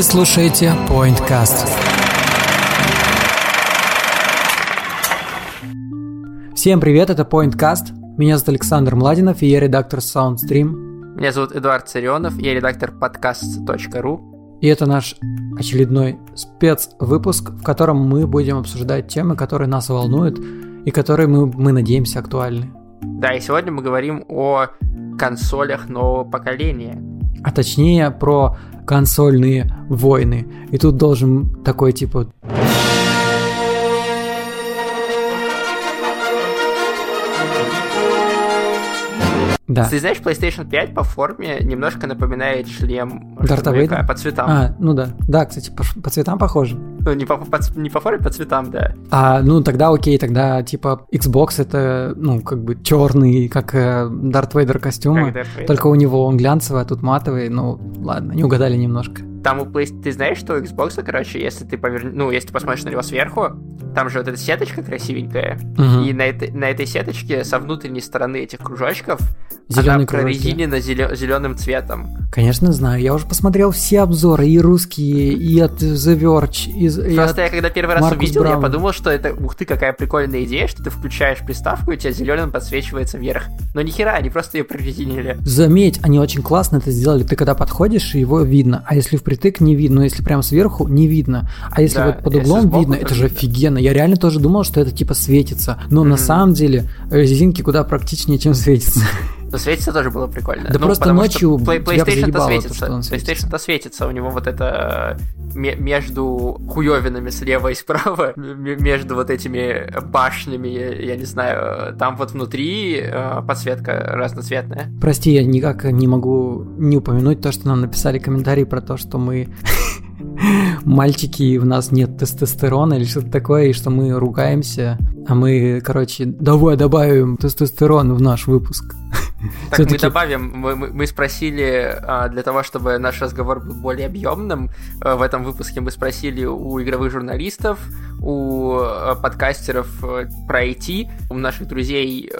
Вы слушаете PointCast. Всем привет, это PointCast. Меня зовут Александр Младинов, и я редактор SoundStream. Меня зовут Эдуард Царионов, я редактор подкаст.ру. И это наш очередной спецвыпуск, в котором мы будем обсуждать темы, которые нас волнуют и которые мы, мы надеемся актуальны. Да, и сегодня мы говорим о консолях нового поколения. А точнее про консольные войны. И тут должен такой типа Да. Ты знаешь, PlayStation 5 по форме немножко напоминает шлем Дарта Вейдера? по цветам. А, ну да. Да, кстати, по, по цветам похоже. Ну, не по, по- не по форме, по цветам, да. А, ну тогда окей, тогда типа Xbox это, ну, как бы черный, как э, Дарт Вейдер костюма. Как Дарт Вейдер. Только у него он глянцевый, а тут матовый. Ну, ладно, не угадали немножко. Там у PlayStation... Ты знаешь, что у Xbox, короче, если ты повер... Ну, если ты посмотришь на него сверху, там же вот эта сеточка красивенькая, Мгм. и на этой, на этой сеточке со внутренней стороны этих кружочков Зелёные она прорезинена зеленым цветом. Конечно, знаю. Я уже посмотрел все обзоры, и русские, и от The Verge, и, и Просто от- я когда первый раз Маркус увидел, я Браун. подумал, что это, ух ты, какая прикольная идея, что ты включаешь приставку, и у тебя зеленым подсвечивается вверх. Но ни хера, они просто ее прорезинили. Заметь, они очень классно это сделали. Ты когда подходишь, его видно. А если впритык, не видно. Но если прям сверху, не видно. А если Да, вот под углом сбоку, видно, то это же видно. офигенно. Я реально тоже думал, что это типа светится. Но на Мгм. самом деле резинки куда практичнее, чем светится. Но светиться тоже было прикольно. Да Ну, просто потому что ночью Play- PlayStation-то заебало то, светится. светится. PlayStation-то светится. У него вот это э, ме- между хуёвинами слева и справа, между вот этими башнями, я, не знаю, там вот внутри э, подсветка разноцветная. Прости, я никак не могу не упомянуть то, что нам написали комментарии про то, что мы мальчики, у нас нет тестостерона или что-то такое, и что мы ругаемся, а мы, короче, давай добавим тестостерон в наш выпуск. Так, мы Всё-таки- добавим, мы, мы- мы спросили, а, для того, чтобы наш разговор был более объемным, а, в этом выпуске мы спросили у игровых журналистов, у а, подкастеров про IT, у наших друзей,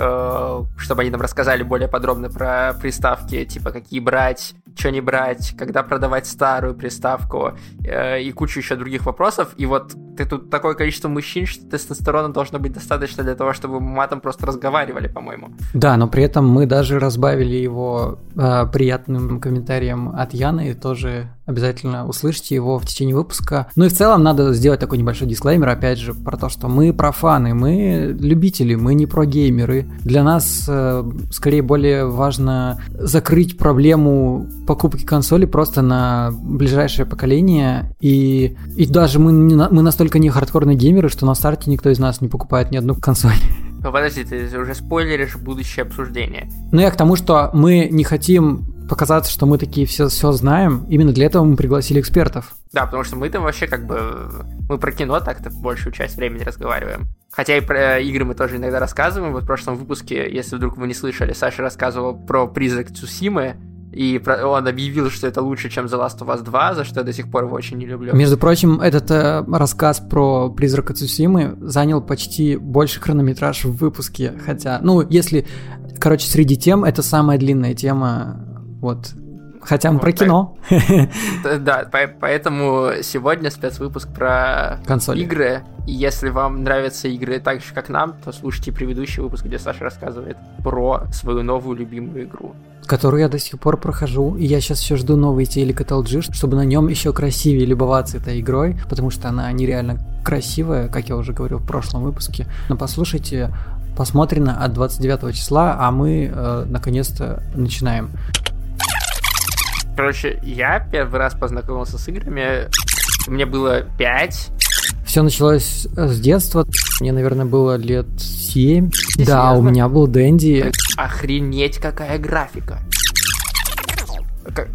чтобы они нам рассказали более подробно про приставки, типа какие брать, что не брать, когда продавать старую приставку э, и кучу еще других вопросов. И вот ты тут такое количество мужчин, что тестостерона должно быть достаточно для того, чтобы матом просто разговаривали, по-моему. Да, но при этом мы даже разбавили его э, приятным комментарием от Яны, и тоже обязательно услышите его в течение выпуска. Ну и в целом надо сделать такой небольшой дисклеймер, опять же, про то, что мы профаны, мы любители, мы не про геймеры. Для нас э, скорее более важно закрыть проблему покупки консоли просто на ближайшее поколение, и, и даже мы, не мы настолько не хардкорные геймеры, что на старте никто из нас не покупает ни одну консоль. Ну, Подожди, ты уже спойлеришь будущее обсуждение. Ну, я к тому, что мы не хотим показаться, что мы такие все, все знаем. Именно для этого мы пригласили экспертов. Да, потому что мы-то вообще как бы... Мы про кино так-то большую часть времени разговариваем. Хотя и про игры мы тоже иногда рассказываем. Вот в прошлом выпуске, если вдруг вы не слышали, Саша рассказывал про призрак Цусимы. И он объявил, что это лучше, чем The Last of Us 2, за что я до сих пор его очень не люблю. Между прочим, этот э, рассказ про призрака Цусимы занял почти больше хронометраж в выпуске. Хотя, ну, если, короче, среди тем, это самая длинная тема. Вот. Хотя мы Вот про так. кино. Т- Да, по- поэтому сегодня спецвыпуск про Консоли. игры. И если вам нравятся игры так же, как нам, то слушайте предыдущий выпуск, где Саша рассказывает про свою новую любимую игру. Которую я до сих пор прохожу, и я сейчас еще жду новый телек от LG, чтобы на нем еще красивее любоваться этой игрой, потому что она нереально красивая, как я уже говорил в прошлом выпуске. Но послушайте, посмотрено от 29 числа, а мы э, наконец-то начинаем. Короче, я первый раз познакомился с играми. Мне было 5. Все началось с детства. Мне, наверное, было лет 7. Ты Да, у меня был Дэнди. Охренеть, какая графика.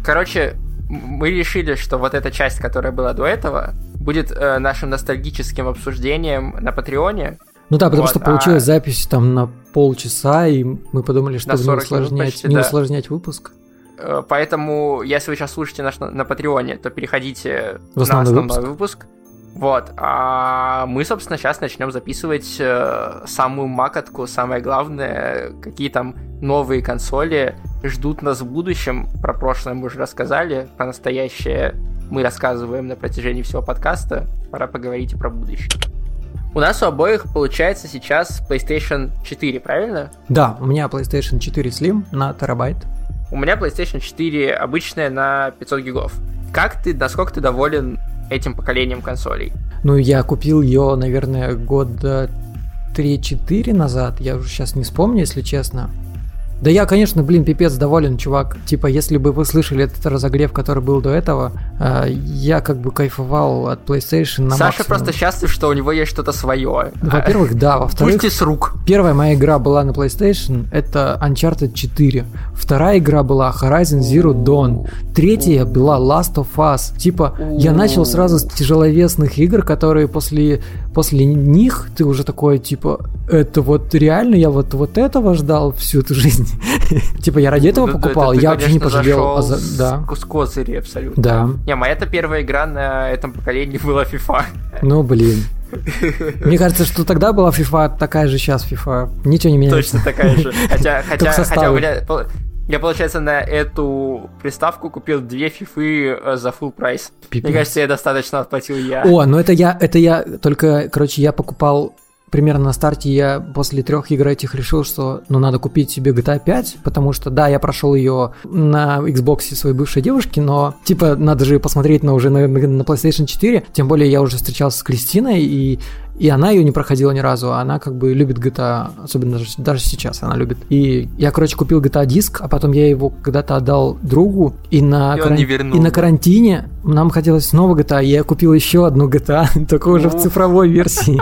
Короче, мы решили, что вот эта часть, которая была до этого, будет э, нашим ностальгическим обсуждением на Патреоне. Ну да, потому Вот, что получилась а- запись там на полчаса, и мы подумали, чтобы не 40 минут усложнять, почти, не да. усложнять выпуск. Э, Поэтому, если вы сейчас слушаете наш на, на Патреоне, то переходите В основной на основной выпуск. Вот. А мы, собственно, сейчас начнем записывать э, самую макотку, самое главное, какие там новые консоли ждут нас в будущем. Про прошлое мы уже рассказали, про настоящее мы рассказываем на протяжении всего подкаста. Пора поговорить и про будущее. У нас у обоих получается сейчас PlayStation 4, правильно? Да, у меня PlayStation 4 Slim на терабайт. У меня PlayStation 4 обычная на 500 гигов. Как ты, насколько ты доволен этим поколением консолей? Ну, я купил ее, наверное, года 3-4 назад. Я уже сейчас не вспомню, если честно. Да я, конечно, блин, пипец доволен, чувак. Типа, если бы вы слышали этот разогрев, который был до этого, э, я как бы кайфовал от PlayStation на Саша максимум. просто счастлив, что у него есть что-то свое. Во-первых, да. Во-вторых, Пусть и с рук. первая моя игра была на PlayStation, это Uncharted 4. Вторая игра была Horizon Zero Dawn. Третья была Last of Us. Типа, я начал сразу с тяжеловесных игр, которые после, после них ты уже такой, типа, это вот реально я вот, вот этого ждал всю эту жизнь. Типа, я ради этого Ну, покупал, я вообще не пожалел. а Да. С, козырей абсолютно. Да. Не, моя-то первая игра на этом поколении была FIFA. Ну, блин. Мне кажется, что тогда была FIFA такая же сейчас FIFA. Ничего не меняется. Точно такая же. Хотя, хотя, хотя Я, получается, на эту приставку купил две фифы э, за full прайс. Мне кажется, я достаточно отплатил я. О, ну это я, это я, только, короче, я покупал примерно на старте, я после трех игр этих решил, что, ну, надо купить себе GTA 5, потому что, да, я прошел ее на Xbox своей бывшей девушки, но, типа, надо же посмотреть на уже на, на PlayStation 4, тем более я уже встречался с Кристиной, и и она ее не проходила ни разу, а она как бы любит GTA, особенно даже, даже сейчас она любит. И я, короче, купил GTA диск, а потом я его когда-то отдал другу, и на, И вернул, и на карантине нам хотелось снова GTA, и я купил еще одну GTA, только уже в Уф. цифровой версии.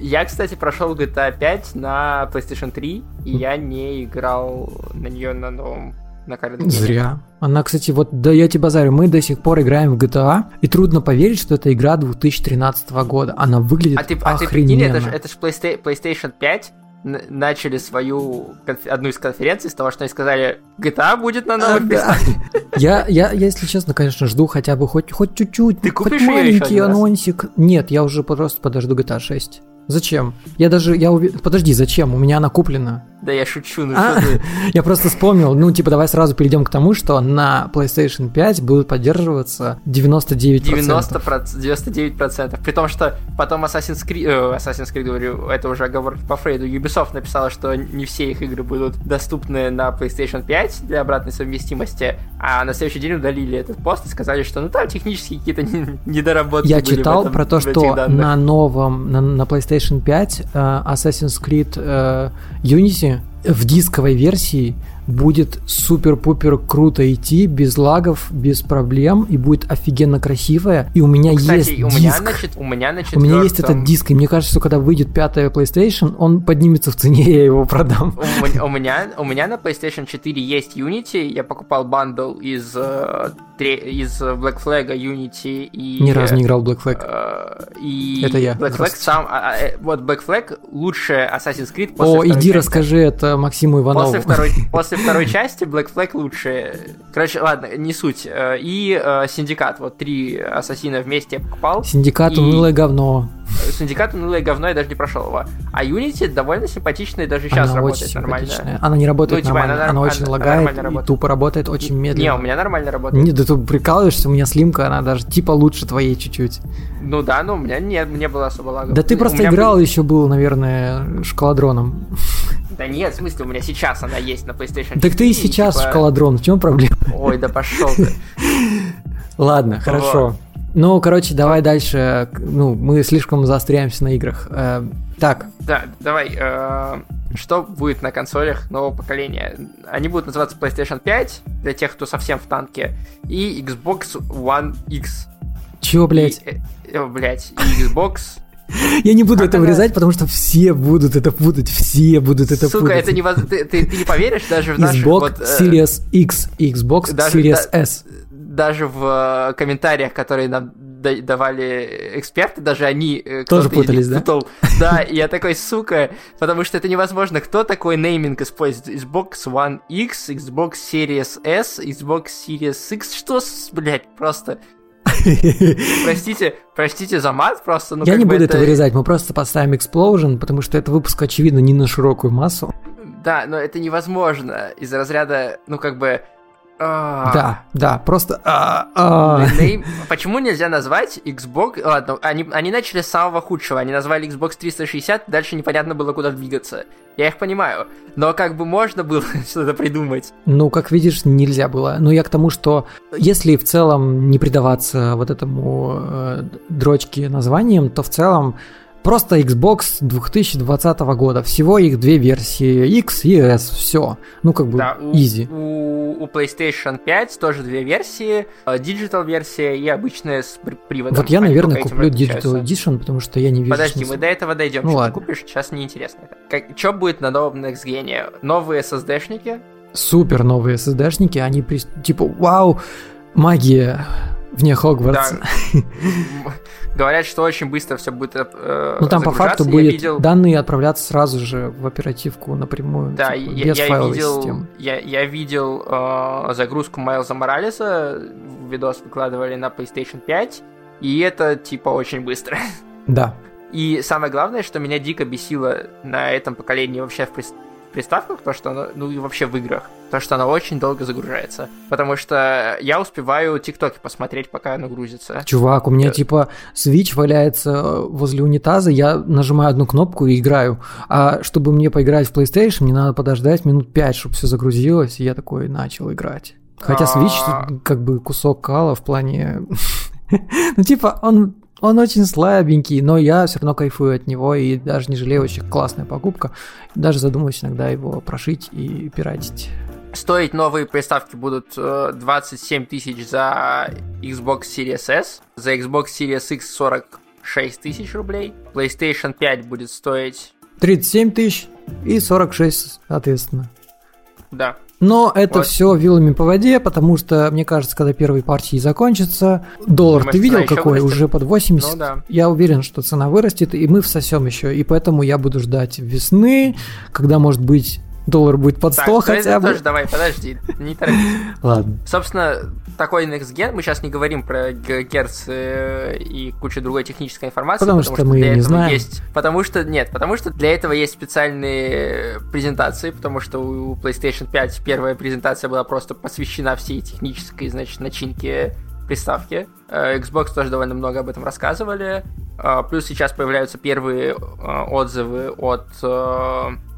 Я, кстати, прошел GTA 5 на PlayStation 3, и я не играл на нее на новом на карантине. Зря. Она, кстати, вот, да я тебе базарю, мы до сих пор играем в GTA, и трудно поверить, что это игра 2013 года. Она выглядит А ты, а ты прикинь, охрененно. это же это ж Playsta- PlayStation 5 н- начали свою одну из конференций с того, что они сказали, GTA будет на новых Да. приставках. Я, я, если честно, конечно, жду хотя бы хоть, хоть чуть-чуть, Ты хоть маленький анонсик. Нет, я уже просто подожду GTA 6. Зачем? Я даже, я уве- Подожди, зачем? У меня она куплена. Да я шучу, ну А, что ты... Я просто вспомнил, ну, типа, давай сразу перейдем к тому, что на PlayStation 5 будут поддерживаться 99%. 90 99%. При том, что потом Assassin's Creed, э, Assassin's Creed, говорю, это уже оговорки по Фрейду, Ubisoft написала, что не все их игры будут доступны на PlayStation 5 для обратной совместимости, а на следующий день удалили этот пост и сказали, что ну там технические какие-то не- недоработки Я читал про то, что данных. на новом, на, на PlayStation 5 э, Assassin's Creed э, Unity в дисковой версии будет супер-пупер круто идти, без лагов, без проблем, и будет офигенно красивая. И у меня Кстати, есть у диск. меня, значит, у меня на у меня есть этот диск, и мне кажется, что когда выйдет пятая PlayStation, он поднимется в цене, я его продам. У у меня, у меня на PlayStation 4 есть Unity, я покупал бандл из, э, из Black Flag, Unity и... Ни разу не играл в Black Flag. э, И Это я. Black Flag сам... а, а, э, вот Black Flag лучшая Assassin's Creed после О, иди части. расскажи это Максиму Иванову. После второй, после второй части Black Flag лучше. Короче, ладно, не суть. Э, И э, Синдикат, вот три ассасина вместе я покупал. Синдикат И- унылое говно. Синдикат унылое говно, я даже не прошел его. А Unity довольно симпатичная, даже сейчас она работает нормально. симпатичная. Она не работает Ну, типа, нормально, она очень она- лагает нормально и работает. тупо работает очень медленно. Не, у меня нормально работает. Нет, да ты прикалываешься, у меня слимка, она даже типа лучше твоей чуть-чуть. Ну да, но у меня нет, не было особо лагов. Да ты просто играл был- еще был, наверное, шкаладроном. Да нет, в смысле, у меня сейчас она есть на PlayStation 4. Так ты и сейчас типа- шкаладрон, в чем проблема? Ой, да пошел ты. Ладно, хорошо. Ну, короче, давай дальше. Ну, мы слишком заостряемся на играх. Э, Так, Да, давай. э, Что будет на консолях нового поколения? Они будут называться PlayStation 5 для тех, кто совсем в танке, и Xbox One X. чё, блядь? И, э, э, блядь, и Xbox Я не буду как это она- вырезать, потому что все будут это путать, все будут это Сука, путать. это невозможно. Ты, ты- ты не поверишь даже в наших Xbox вот, э, Series X Xbox даже- Series да- S. даже в э, комментариях, которые нам да- давали эксперты, даже они э, Тоже из путались, да? путал. Да, я такой, сука, потому что это невозможно. Кто такой нейминг использует? Xbox One X, Xbox Series S, Xbox Series X, что, блядь, просто... Простите, простите за мат просто. Ну, Я не буду это... вырезать, мы просто поставим Explosion, потому что это выпуск, очевидно, не на широкую массу. Да, но это невозможно из разряда, ну как бы. Да, да, просто... А, а. Почему нельзя назвать Xbox... Ладно, они, они начали с самого худшего. Они назвали Xbox 360, дальше непонятно было, куда двигаться. Я их понимаю. Но как бы можно было что-то придумать. Ну, как видишь, нельзя было. Но я к тому, что если в целом не предаваться вот этому э, дрочке названием, то в целом Просто Xbox 2020 года. Всего их две версии, X и S. Все. Ну, как бы, да, easy. У, у PlayStation 5 тоже две версии. Э, Digital версия и обычная с приводом. Вот я, наверное, куплю Digital Edition, потому что я не вижу Подожди, смысла. мы до этого дойдем. Ну, что ладно. ты купишь, сейчас неинтересно. Как, что будет на новом Next Gen? Новые SSD-шники? Супер новые SSD-шники. Они, типа, вау, магия вне Хогвартса. Да. Говорят, что очень быстро все будет э, Ну там по факту будет видел... данные отправляться сразу же в оперативку напрямую. Да, типа, я, без я видел, системы. Я, я видел э, загрузку Майлза Моралеса, видос выкладывали на PlayStation 5, и это типа очень быстро. Да. И самое главное, что меня дико бесило на этом поколении вообще в приставках, то, что оно, ну и вообще в играх, то, что она очень долго загружается. Потому что я успеваю тиктоки посмотреть, пока оно грузится. Чувак, у меня э... типа Switch валяется э, возле унитаза, я нажимаю одну кнопку и играю. А чтобы мне поиграть в PlayStation, мне надо подождать минут 5, чтобы все загрузилось, и я такой начал играть. Хотя Switch а. как бы кусок кала в плане... Ну, типа, он он очень слабенький, но я все равно кайфую от него и даже не жалею, очень классная покупка. Даже задумываюсь иногда его прошить и пиратить. Стоить новые приставки будут 27 э, тысяч за Xbox Series S, за Xbox Series X 46 тысяч рублей, PlayStation 5 будет стоить... 37 тысяч и 46, соответственно. Да. Но это вот. все вилами по воде, потому что, мне кажется, когда первые партии закончатся, доллар Думаешь, ты видел какой? Вырастет? Уже под 80. Ну, да. Я уверен, что цена вырастет, и мы всосем еще. И поэтому я буду ждать весны, когда, может быть, доллар будет под 100 так, хотя бы. Тоже давай, подожди, не торопись. Ладно. Собственно, такой Next Gen, мы сейчас не говорим про Герц э, и кучу другой технической информации. Потому, потому что, что мы не знаем. Есть, потому что, нет, потому что для этого есть специальные презентации, потому что у PlayStation 5 первая презентация была просто посвящена всей технической, значит, начинке приставки. Э, Xbox тоже довольно много об этом рассказывали. Э, плюс сейчас появляются первые отзывы от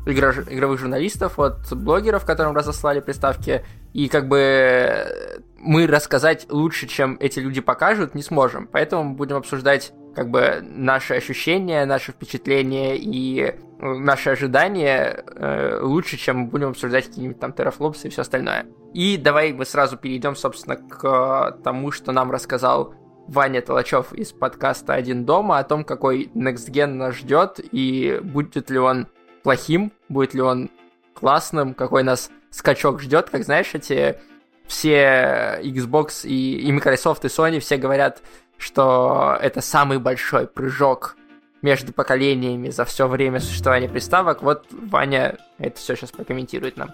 игровых журналистов, от блогеров, которым разослали приставки, и как бы мы рассказать лучше, чем эти люди покажут, не сможем. Поэтому будем обсуждать как бы наши ощущения, наши впечатления и э, наши ожидания э, лучше, чем будем обсуждать какие-нибудь там терафлопсы и все остальное. И давай мы сразу перейдем, собственно, к тому, что нам рассказал Ваня Толачев из подкаста «Один дома» о том, какой Next Gen нас ждет и будет ли он плохим, будет ли он классным, какой нас скачок ждет, как знаешь, эти все Xbox и, и Microsoft и Sony все говорят, что это самый большой прыжок между поколениями за все время существования приставок. Вот Ваня это все сейчас прокомментирует нам.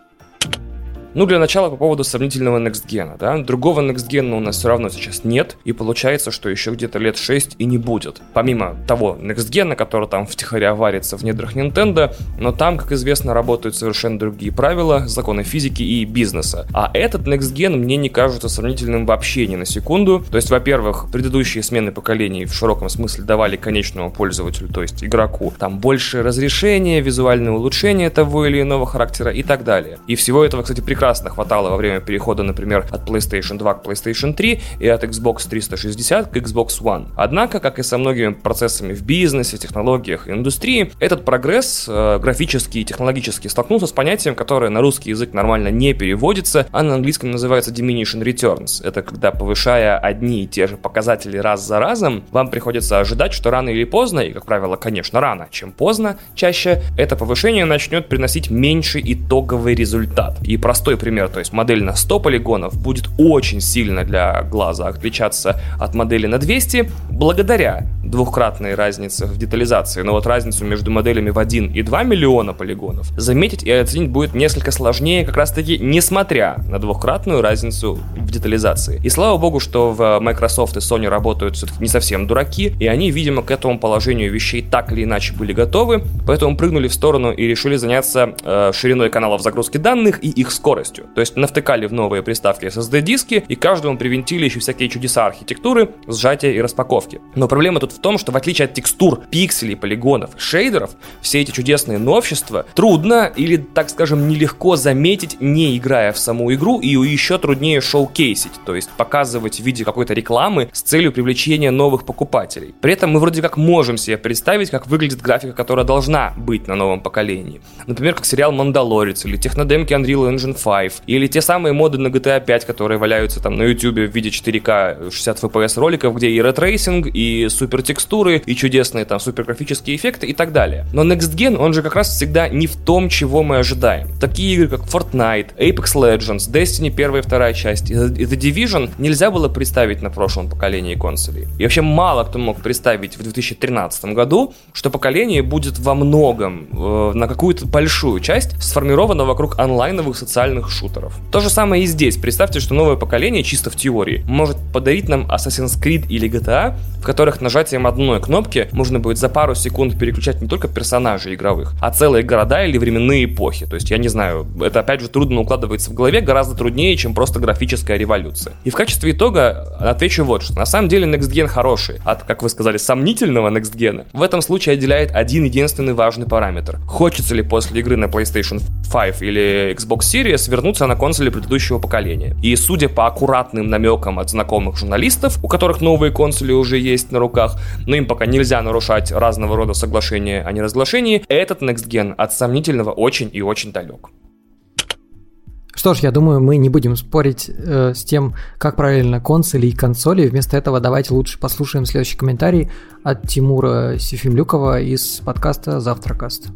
Ну, для начала по поводу сравнительного Gen. Да? Другого Gen у нас все равно сейчас нет, и получается, что еще где-то лет 6 и не будет. Помимо того Gen, который там втихаря варится в недрах Nintendo, но там, как известно, работают совершенно другие правила, законы физики и бизнеса. А этот Gen мне не кажется сравнительным вообще ни на секунду. То есть, во-первых, предыдущие смены поколений в широком смысле давали конечному пользователю, то есть игроку, там больше разрешения, визуальное улучшение того или иного характера и так далее. И всего этого, кстати, прекрасно прекрасно хватало во время перехода, например, от PlayStation 2 к PlayStation 3 и от Xbox 360 к Xbox One. Однако, как и со многими процессами в бизнесе, технологиях и индустрии, этот прогресс э, графический и технологически столкнулся с понятием, которое на русский язык нормально не переводится, а на английском называется diminishing returns. Это когда, повышая одни и те же показатели раз за разом, вам приходится ожидать, что рано или поздно, и, как правило, конечно, рано, чем поздно, чаще, это повышение начнет приносить меньший итоговый результат. И простой простой пример, то есть модель на 100 полигонов будет очень сильно для глаза отличаться от модели на 200 благодаря двухкратной разнице в детализации. Но вот разницу между моделями в 1 и 2 миллиона полигонов заметить и оценить будет несколько сложнее, как раз таки несмотря на двухкратную разницу в детализации. И слава богу, что в Microsoft и Sony работают все-таки не совсем дураки, и они, видимо, к этому положению вещей так или иначе были готовы, поэтому прыгнули в сторону и решили заняться э, шириной каналов загрузки данных и их скоростью. То есть навтыкали в новые приставки SSD-диски и каждому привинтили еще всякие чудеса архитектуры, сжатия и распаковки. Но проблема тут в том, что в отличие от текстур, пикселей, полигонов, шейдеров, все эти чудесные новшества трудно или, так скажем, нелегко заметить, не играя в саму игру, и еще труднее шоу-кейсить, то есть показывать в виде какой-то рекламы с целью привлечения новых покупателей. При этом мы вроде как можем себе представить, как выглядит графика, которая должна быть на новом поколении. Например, как сериал «Мандалорец» или технодемки Unreal Engine 5, или те самые моды на GTA 5, которые валяются там на YouTube в виде 4К 60 FPS роликов, где и ray tracing, и супер текстуры, и чудесные там супер графические эффекты и так далее. Но Next Gen, он же как раз всегда не в том, чего мы ожидаем. Такие игры, как Fortnite, Apex Legends, Destiny 1 и 2 часть и The Division нельзя было представить на прошлом поколении консолей. И вообще мало кто мог представить в 2013 году, что поколение будет во многом, э, на какую-то большую часть, сформировано вокруг онлайновых социальных шутеров. То же самое и здесь. Представьте, что новое поколение, чисто в теории, может подарить нам Assassin's Creed или GTA, в которых нажатием одной кнопки можно будет за пару секунд переключать не только персонажей игровых, а целые города или временные эпохи. То есть, я не знаю, это опять же трудно укладывается в голове, гораздо труднее, чем просто графическая революция. И в качестве итога отвечу вот что. На самом деле Next Gen хороший, от, как вы сказали, сомнительного Next Gen в этом случае отделяет один единственный важный параметр. Хочется ли после игры на PlayStation 5 или Xbox Series вернуться на консоли предыдущего поколения. И судя по аккуратным намекам от знакомых журналистов, у которых новые консоли уже есть на руках, но им пока нельзя нарушать разного рода соглашения о неразглашении, этот Next Gen от сомнительного очень и очень далек. Что ж, я думаю, мы не будем спорить э, с тем, как правильно консоли и консоли. Вместо этого давайте лучше послушаем следующий комментарий от Тимура Сефимлюкова из подкаста «Завтракаст».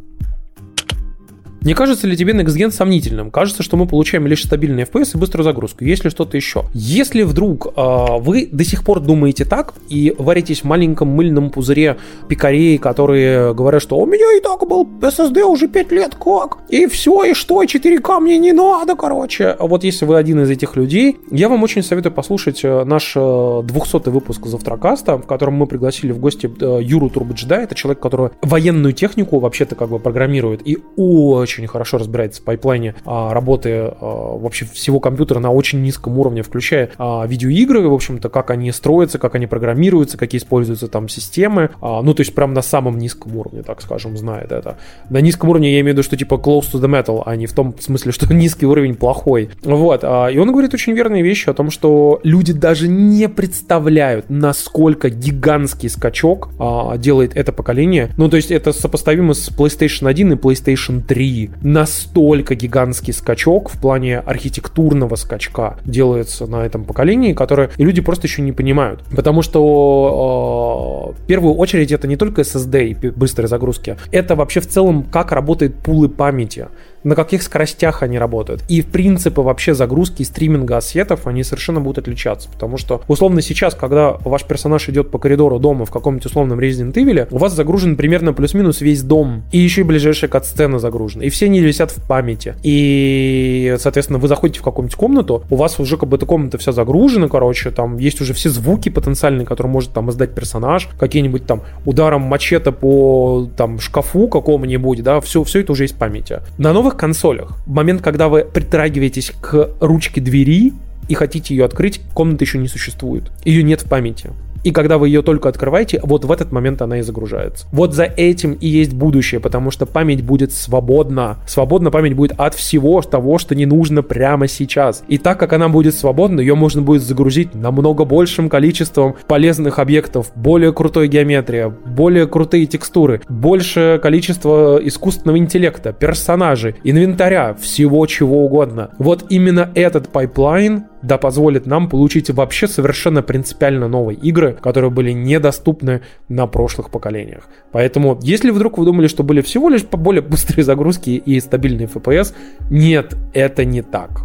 Не кажется ли тебе Next сомнительным? Кажется, что мы получаем лишь стабильный FPS и быструю загрузку. Есть ли что-то еще? Если вдруг э, вы до сих пор думаете так и варитесь в маленьком мыльном пузыре пикарей, которые говорят, что у меня и так был SSD уже 5 лет, как? И все, и что, 4К мне не надо, короче. Вот если вы один из этих людей, я вам очень советую послушать э, наш 200 выпуск Завтракаста, в котором мы пригласили в гости э, Юру Турбаджида. Это человек, который военную технику вообще-то как бы программирует и очень очень хорошо разбирается в пайплайне а, работы а, вообще всего компьютера на очень низком уровне, включая а, видеоигры, в общем-то, как они строятся, как они программируются, какие используются там системы. Ну, то есть прям на самом низком уровне, так скажем, знает это. На низком уровне я имею в виду, что типа close to the metal, а не в том смысле, что низкий уровень плохой. Вот. И он говорит очень верные вещи о том, что люди даже не представляют, насколько гигантский скачок делает это поколение. Ну, то есть это сопоставимо с PlayStation 1 и PlayStation 3 настолько гигантский скачок в плане архитектурного скачка делается на этом поколении, которое люди просто еще не понимают. Потому что э, в первую очередь это не только SSD и быстрые загрузки, это вообще в целом как работает пулы памяти на каких скоростях они работают. И в принципе вообще загрузки стриминга ассетов, они совершенно будут отличаться. Потому что условно сейчас, когда ваш персонаж идет по коридору дома в каком-нибудь условном Resident Evil, у вас загружен примерно плюс-минус весь дом. И еще и ближайшая кат-сцена загружена. И все они висят в памяти. И, соответственно, вы заходите в какую-нибудь комнату, у вас уже как бы эта комната вся загружена, короче, там есть уже все звуки потенциальные, которые может там издать персонаж, какие-нибудь там ударом мачете по там шкафу какому-нибудь, да, все, все это уже есть в памяти. На новых консолях, в момент, когда вы притрагиваетесь к ручке двери, и хотите ее открыть, комната еще не существует. Ее нет в памяти. И когда вы ее только открываете, вот в этот момент она и загружается. Вот за этим и есть будущее, потому что память будет свободна. Свободна память будет от всего того, что не нужно прямо сейчас. И так как она будет свободна, ее можно будет загрузить намного большим количеством полезных объектов, более крутой геометрия, более крутые текстуры, большее количество искусственного интеллекта, персонажей, инвентаря, всего чего угодно. Вот именно этот pipeline да позволит нам получить вообще совершенно принципиально новые игры, которые были недоступны на прошлых поколениях. Поэтому, если вдруг вы думали, что были всего лишь более быстрые загрузки и стабильные FPS, нет, это не так.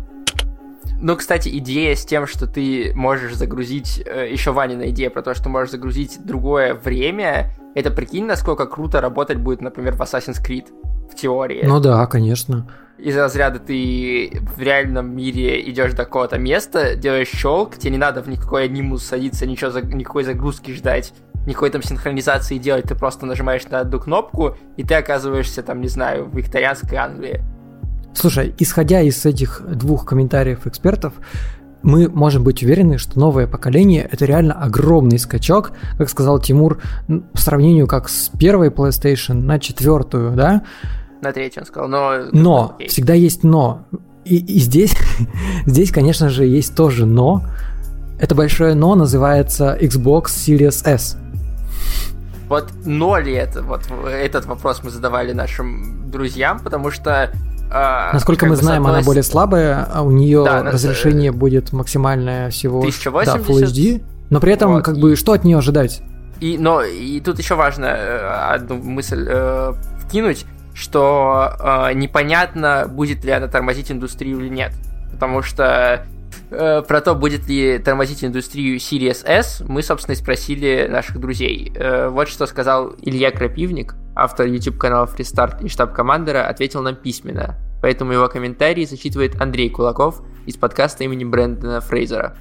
Ну, кстати, идея с тем, что ты можешь загрузить, э, еще Ванина идея про то, что можешь загрузить другое время, это прикинь, насколько круто работать будет, например, в Assassin's Creed в теории. Ну да, конечно. Из разряда ты в реальном мире идешь до какого-то места, делаешь щелк, тебе не надо в никакой анимус садиться, ничего, никакой загрузки ждать, никакой там синхронизации делать, ты просто нажимаешь на одну кнопку, и ты оказываешься там, не знаю, в викторианской Англии. Слушай, исходя из этих двух комментариев экспертов, мы можем быть уверены, что новое поколение это реально огромный скачок, как сказал Тимур, по сравнению как с первой PlayStation на четвертую, да? На третью он сказал, но... Но, Окей. всегда есть но. И, и здесь, здесь, конечно же, есть тоже но. Это большое но называется Xbox Series S. Вот но ли это? Вот этот вопрос мы задавали нашим друзьям, потому что а, Насколько мы знаем, она более слабая, а у нее да, разрешение на... будет максимальное всего 1080. Да, Full HD. Но при этом, вот. как бы, что от нее ожидать? И, но и тут еще важно э, одну мысль э, вкинуть, что э, непонятно, будет ли она тормозить индустрию или нет. Потому что э, про то, будет ли тормозить индустрию Series S, мы, собственно, и спросили наших друзей. Э, вот что сказал Илья Крапивник, автор YouTube-канала Freestart и штаб-командера, ответил нам письменно. Поэтому его комментарии зачитывает Андрей Кулаков из подкаста имени Брэндона Фрейзера.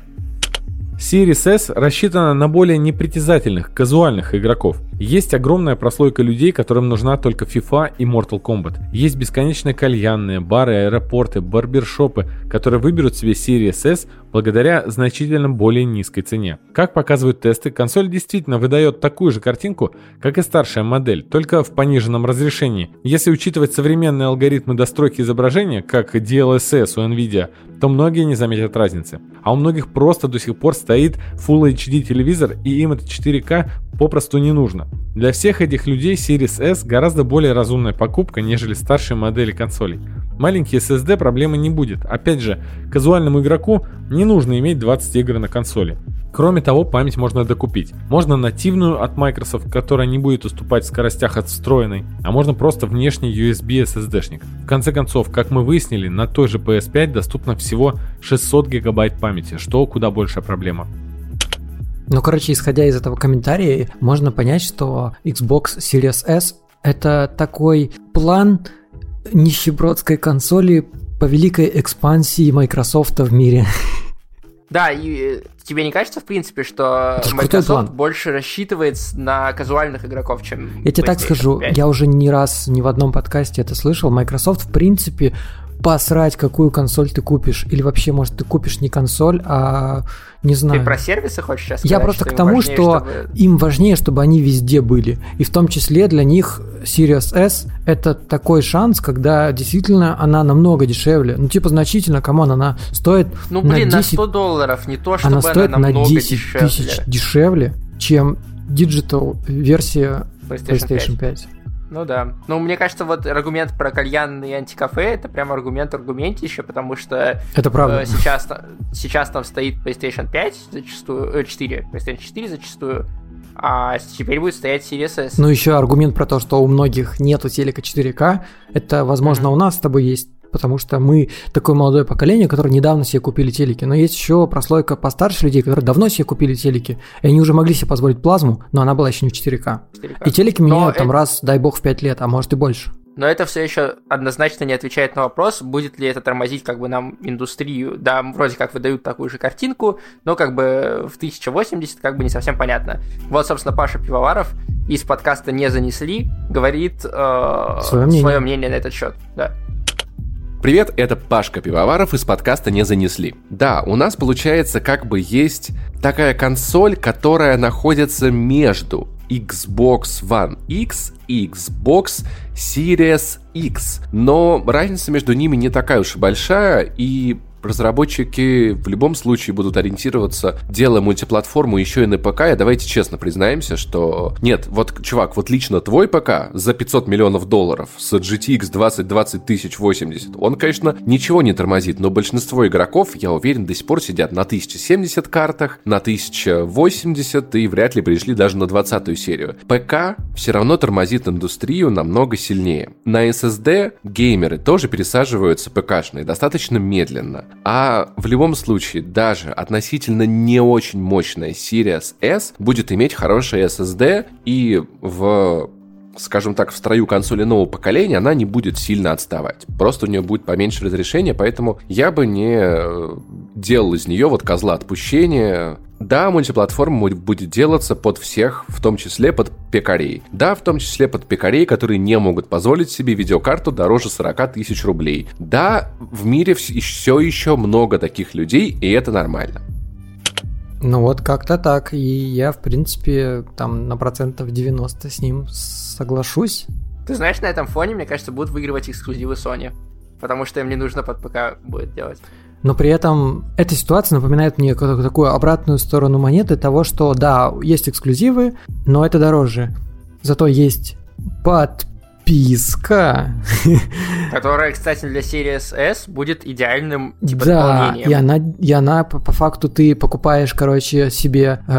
Series S рассчитана на более непритязательных, казуальных игроков. Есть огромная прослойка людей, которым нужна только FIFA и Mortal Kombat. Есть бесконечные кальянные, бары, аэропорты, барбершопы, которые выберут себе Series S благодаря значительно более низкой цене. Как показывают тесты, консоль действительно выдает такую же картинку, как и старшая модель, только в пониженном разрешении. Если учитывать современные алгоритмы достройки изображения, как DLSS у Nvidia, то многие не заметят разницы. А у многих просто до сих пор стоит Full HD телевизор и им это 4К попросту не нужно. Для всех этих людей Series S гораздо более разумная покупка, нежели старшие модели консолей. Маленький SSD проблемы не будет. Опять же, казуальному игроку не нужно иметь 20 игр на консоли. Кроме того, память можно докупить. Можно нативную от Microsoft, которая не будет уступать в скоростях от встроенной, а можно просто внешний USB SSD-шник. В конце концов, как мы выяснили, на той же PS5 доступно всего 600 гигабайт памяти, что куда большая проблема. Ну, короче, исходя из этого комментария, можно понять, что Xbox Series S это такой план нищебродской консоли по великой экспансии Microsoft в мире. Да, и э, тебе не кажется, в принципе, что Microsoft больше рассчитывает на казуальных игроков, чем Я тебе так скажу, 5? я уже не раз, ни в одном подкасте это слышал. Microsoft, в принципе, посрать, какую консоль ты купишь. Или вообще, может, ты купишь не консоль, а не знаю. Ты про сервисы хочешь сейчас сказать? Я просто к тому, важнее, что чтобы... им важнее, чтобы они везде были. И в том числе для них Series S это такой шанс, когда действительно она намного дешевле. Ну, типа, значительно, come on, она стоит Ну, блин, на, 10... на 100 долларов, не то, чтобы она стоит она на 10 дешевле. тысяч дешевле, чем digital версия PlayStation, PlayStation 5. 5. Ну да. Ну, мне кажется, вот аргумент про кальян и антикафе это прям аргумент аргументище, потому что это правда. Э, сейчас, сейчас там стоит PlayStation 5 зачастую, э, 4, PlayStation 4 зачастую, а теперь будет стоять Series S. Ну, еще аргумент про то, что у многих нету телека 4К, это, возможно, mm-hmm. у нас с тобой есть потому что мы такое молодое поколение, которое недавно себе купили телеки. Но есть еще прослойка постарше людей, которые давно себе купили телеки, и они уже могли себе позволить плазму, но она была еще не в 4К. 4К. И телеки меняют но там это... раз, дай бог, в 5 лет, а может и больше. Но это все еще однозначно не отвечает на вопрос, будет ли это тормозить как бы нам индустрию. Да, вроде как выдают такую же картинку, но как бы в 1080 как бы не совсем понятно. Вот, собственно, Паша Пивоваров из подкаста «Не занесли» говорит э, свое, мнение. свое мнение на этот счет. Да. Привет, это Пашка Пивоваров из подкаста «Не занесли». Да, у нас получается как бы есть такая консоль, которая находится между Xbox One X и Xbox Series X. Но разница между ними не такая уж и большая, и разработчики в любом случае будут ориентироваться, делая мультиплатформу еще и на ПК, и давайте честно признаемся, что нет, вот, чувак, вот лично твой ПК за 500 миллионов долларов с GTX 2020 тысяч 80, он, конечно, ничего не тормозит, но большинство игроков, я уверен, до сих пор сидят на 1070 картах, на 1080 и вряд ли пришли даже на 20 серию. ПК все равно тормозит индустрию намного сильнее. На SSD геймеры тоже пересаживаются ПКшные достаточно медленно. А в любом случае, даже относительно не очень мощная Series S будет иметь хороший SSD и в скажем так, в строю консоли нового поколения она не будет сильно отставать. Просто у нее будет поменьше разрешения, поэтому я бы не э, делал из нее вот козла отпущения. Да, мультиплатформа будет делаться под всех, в том числе под пекарей. Да, в том числе под пекарей, которые не могут позволить себе видеокарту дороже 40 тысяч рублей. Да, в мире все еще много таких людей, и это нормально. Ну вот как-то так. И я, в принципе, там на процентов 90 с ним соглашусь. Ты знаешь, на этом фоне, мне кажется, будут выигрывать эксклюзивы Sony. Потому что им не нужно под ПК будет делать. Но при этом эта ситуация напоминает мне такую обратную сторону монеты того, что да, есть эксклюзивы, но это дороже. Зато есть под подписка. Которая, кстати, для Series S будет идеальным типа да, и она, и она по, по факту ты покупаешь, короче, себе э,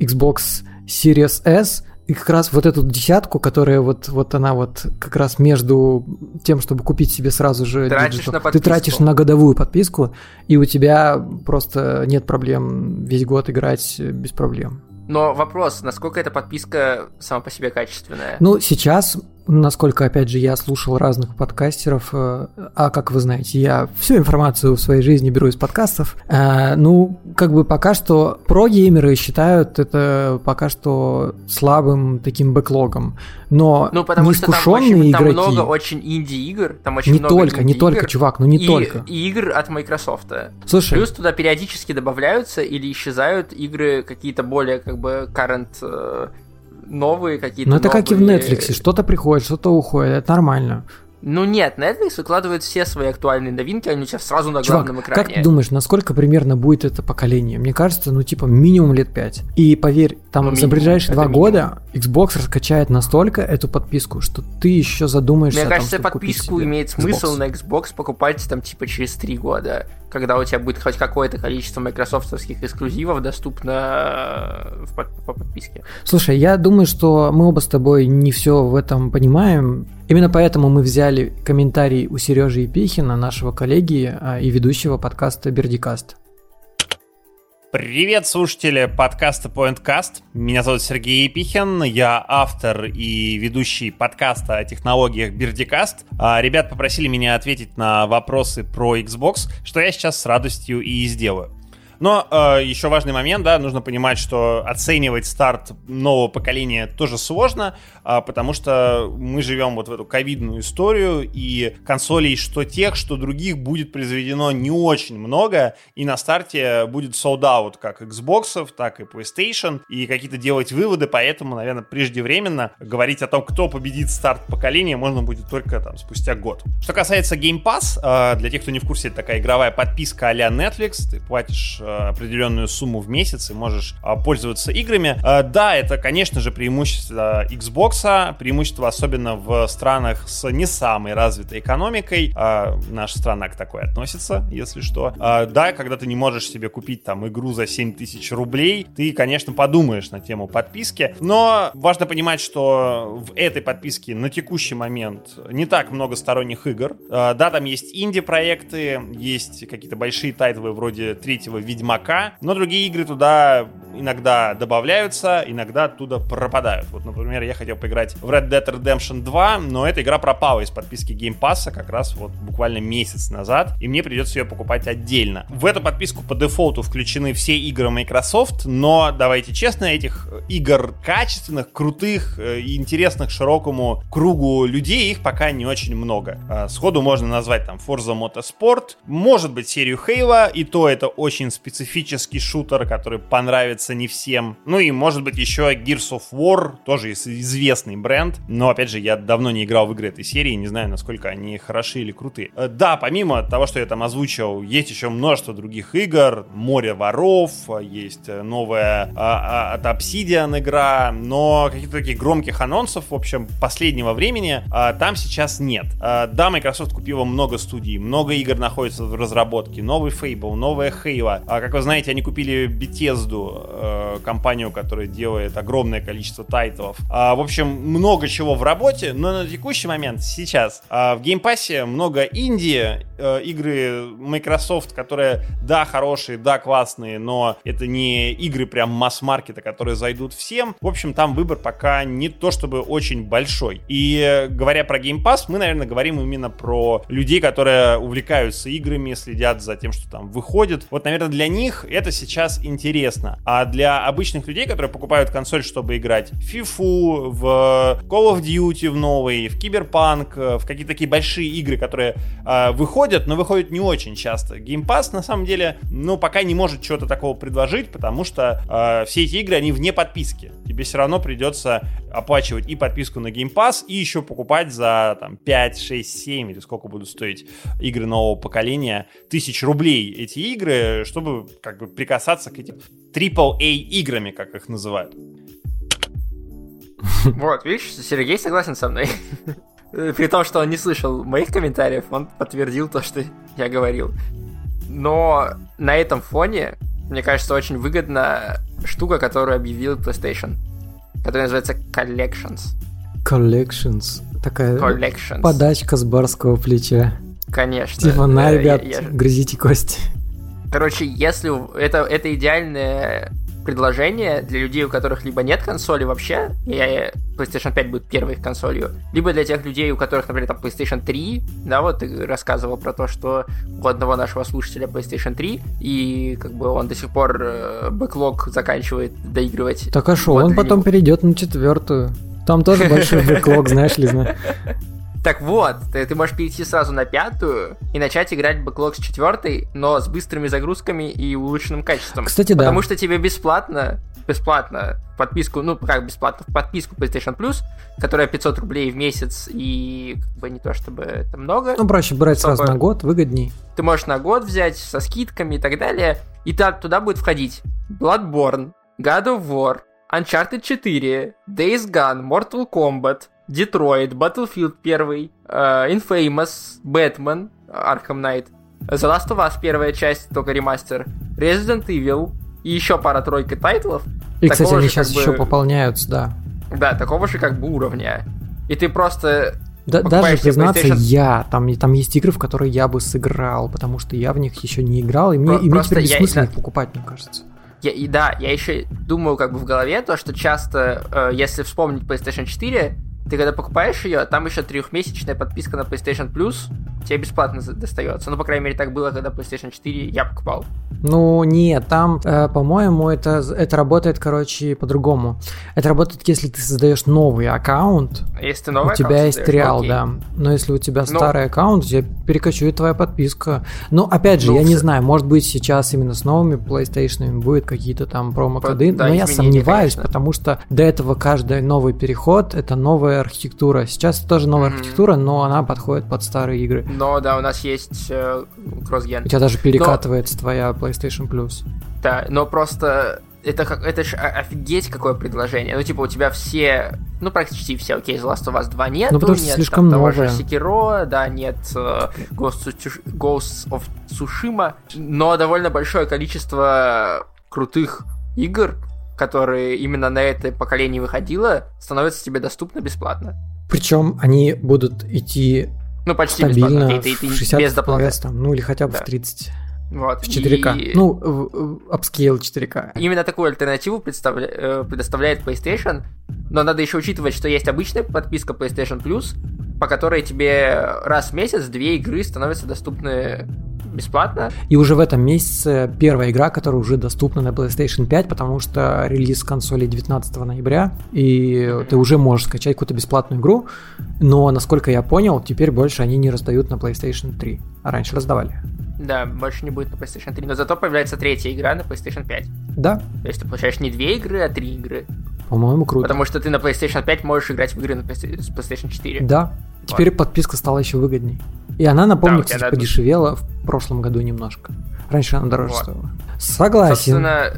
Xbox Series S, и как раз вот эту десятку, которая вот, вот она вот как раз между тем, чтобы купить себе сразу же тратишь на ты тратишь на годовую подписку, и у тебя просто нет проблем весь год играть без проблем. Но вопрос, насколько эта подписка сама по себе качественная? Ну, сейчас насколько, опять же, я слушал разных подкастеров, э, а как вы знаете, я всю информацию в своей жизни беру из подкастов, э, ну, как бы пока что про-геймеры считают это пока что слабым таким бэклогом, но ну, потому неискушенные что там, игроки... Там много очень инди-игр, там очень не много только, не только, чувак, ну не и, только. И игр от Microsoft. Слушай. Плюс туда периодически добавляются или исчезают игры какие-то более как бы current э, новые какие-то. Ну это новые... как и в Netflix, что-то приходит, что-то уходит, это нормально. Ну нет, Netflix выкладывает все свои актуальные новинки, они сейчас сразу на Чувак, главном экране. как ты думаешь, насколько примерно будет это поколение? Мне кажется, ну типа минимум лет 5. И поверь, там ну, за ближайшие два года Xbox раскачает настолько эту подписку, что ты еще задумаешься Мне о кажется, том, подписку имеет смысл Xbox. на Xbox покупать там типа через три года, когда у тебя будет хоть какое-то количество майкрософтовских эксклюзивов доступно э, в, по подписке. Слушай, я думаю, что мы оба с тобой не все в этом понимаем. Именно поэтому мы взяли комментарий у Сережи Епихина, нашего коллеги а, и ведущего подкаста Бердикаст. Привет, слушатели подкаста PointCast. Меня зовут Сергей Епихин, я автор и ведущий подкаста о технологиях Бердикаст. А, ребят попросили меня ответить на вопросы про Xbox, что я сейчас с радостью и сделаю. Но э, еще важный момент, да, нужно понимать, что оценивать старт нового поколения тоже сложно, э, потому что мы живем вот в эту ковидную историю, и консолей что тех, что других будет произведено не очень много, и на старте будет sold out как Xbox, так и PlayStation, и какие-то делать выводы, поэтому, наверное, преждевременно говорить о том, кто победит старт поколения, можно будет только там спустя год. Что касается Game Pass, э, для тех, кто не в курсе, это такая игровая подписка а-ля Netflix, ты платишь Э, определенную сумму в месяц и можешь а, пользоваться играми. Э, да, это, конечно же, преимущество Xbox, преимущество особенно в странах с не самой развитой экономикой. Э, наша страна к такой относится, если что. Да, когда ты не можешь себе купить там игру за 7 тысяч рублей, ты, конечно, подумаешь на тему подписки, но важно понимать, что в этой подписке на текущий момент не так много сторонних игр. Да, там есть инди-проекты, есть какие-то большие тайтлы вроде третьего Ведьмака, но другие игры туда иногда добавляются, иногда оттуда пропадают. Вот, например, я хотел поиграть в Red Dead Redemption 2, но эта игра пропала из подписки Game Pass как раз вот буквально месяц назад, и мне придется ее покупать отдельно. В эту подписку по дефолту включены все игры Microsoft, но, давайте честно, этих игр качественных, крутых э, и интересных широкому кругу людей их пока не очень много. А, сходу можно назвать там Forza Motorsport, может быть серию Halo, и то это очень специфический шутер, который понравится не всем. Ну и, может быть, еще Gears of War, тоже известный бренд. Но, опять же, я давно не играл в игры этой серии, не знаю, насколько они хороши или крутые. Э, да, помимо того, что я там озвучил, есть еще множество других игр. Море воров, есть новая а, а, от Obsidian игра, но каких-то таких громких анонсов, в общем, последнего времени там сейчас нет. А, да, Microsoft купила много студий, много игр находится в разработке, новый Fable, новая Halo. А, как вы знаете, они купили Bethesda, э, компанию, которая делает огромное количество тайтлов. А, в общем, много чего в работе, но на текущий момент, сейчас, а, в Game Pass много инди, э, игры Microsoft, которые, да, хорошие, да, классные, но это не игры прям масс-маркета, которые зайдут всем. В общем, там выбор пока не то чтобы очень большой. И э, говоря про Game Pass, мы, наверное, говорим именно про людей, которые увлекаются играми, следят за тем, что там выходит. Вот, наверное, для них это сейчас интересно. А для обычных людей, которые покупают консоль, чтобы играть в FIFA, в Call of Duty в новый, в Киберпанк, в какие-то такие большие игры, которые э, выходят, но выходят не очень часто. Game Pass, на самом деле, ну, пока не может чего-то такого предложить, потому что э, все эти игры, они вне подписки. Тебе все равно придется оплачивать и подписку на Game Pass, и еще покупать за там 5, 6, 7 или сколько будут стоить игры нового поколения, тысяч рублей эти игры, чтобы как бы прикасаться к этим AAA играми, как их называют. Вот, видишь, Сергей согласен со мной. При том, что он не слышал моих комментариев, он подтвердил то, что я говорил. Но на этом фоне, мне кажется, очень выгодна штука, которую объявил PlayStation, которая называется Collections. Collections. Такая Collections. подачка с барского плеча. Конечно. Типа, на, ребят, я, я... грызите кости. Короче, если это, это идеальное предложение для людей, у которых либо нет консоли вообще, и PlayStation 5 будет первой консолью, либо для тех людей, у которых, например, там PlayStation 3, да, вот ты рассказывал про то, что у одного нашего слушателя PlayStation 3, и как бы он до сих пор э, бэклог заканчивает доигрывать. Так а что, он потом него. перейдет на четвертую. Там тоже большой бэклог, знаешь ли, так вот, ты, ты можешь перейти сразу на пятую и начать играть бэклог с четвертой, но с быстрыми загрузками и улучшенным качеством. Кстати, да. Потому что тебе бесплатно, бесплатно подписку, ну как бесплатно, подписку PlayStation Plus, которая 500 рублей в месяц и как бы не то чтобы это много. Ну проще брать сразу на год, выгодней. Ты можешь на год взять со скидками и так далее, и там туда будет входить Bloodborne, God of War, Uncharted 4, Days Gone, Mortal Kombat, Detroit, Battlefield 1, uh, Infamous, Batman, Arkham Knight, The Last of Us первая часть, только ремастер, Resident Evil и еще пара-тройка тайтлов. И, кстати, они сейчас как бы... еще пополняются, да. Да, такого же как бы уровня. И ты просто да, даже признаться, PlayStation... я, там, там есть игры, в которые я бы сыграл, потому что я в них еще не играл, и мне, Про- и мне теперь бессмысленно я... их покупать, мне кажется. Я, и да, я еще думаю как бы в голове то, что часто, э, если вспомнить PlayStation 4, ты когда покупаешь ее, там еще трехмесячная подписка на PlayStation Plus тебе бесплатно достается. Ну, по крайней мере, так было, когда PlayStation 4 я покупал. Ну, нет, там, э, по-моему, это, это работает, короче, по-другому. Это работает, если ты создаешь новый аккаунт. Если ты новый У тебя есть триал, окей. да. Но если у тебя ну, старый аккаунт, тебе перекочует твоя подписка. Но, опять же, ну, я не знаю, может быть, сейчас именно с новыми PlayStation будет какие-то там промокоды, да, но я сомневаюсь, конечно. потому что до этого каждый новый переход — это новая архитектура. Сейчас тоже новая mm-hmm. архитектура, но она подходит под старые игры. Но да, у нас есть э, кроссген. У тебя даже перекатывается но... твоя PlayStation Plus. Да, но просто это как это ж офигеть какое предложение. Ну, типа, у тебя все, ну, практически все, окей, The Last of Us 2 нет, ну, потому что нет слишком там, новое. того же Sekiro, да, нет uh, Ghost, Ghost of Tsushima, но довольно большое количество крутых игр, которые именно на это поколение выходило, становятся тебе доступны бесплатно. Причем они будут идти ну, почти стабильно бесплатно. Ты, ты 60 без доплаты. FPS, там, ну или хотя бы да. в 30. Вот. В 4К. И... Ну, в, в upscale 4К. Именно такую альтернативу представля... Э, предоставляет PlayStation, но надо еще учитывать, что есть обычная подписка PlayStation Plus, по которой тебе раз в месяц две игры становятся доступны бесплатно. И уже в этом месяце первая игра, которая уже доступна на PlayStation 5, потому что релиз консоли 19 ноября, и ты уже можешь скачать какую-то бесплатную игру, но, насколько я понял, теперь больше они не раздают на PlayStation 3, а раньше раздавали. Да, больше не будет на PlayStation 3, но зато появляется третья игра на PlayStation 5. Да, То есть ты получаешь не две игры, а три игры. По-моему, круто. Потому что ты на PlayStation 5 можешь играть в игры на PlayStation с PlayStation 4. Да, теперь подписка стала еще выгодней. И она, напомню, Да, кстати, надо- подешевела в прошлом году немножко. Раньше она дороже Вот. стоила. Согласен. Собственно,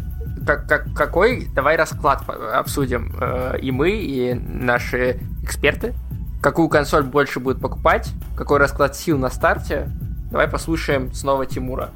как, как, какой, давай расклад обсудим. э, и мы, и наши эксперты. Какую консоль больше будут покупать, какой расклад сил на старте. Давай послушаем снова Тимура.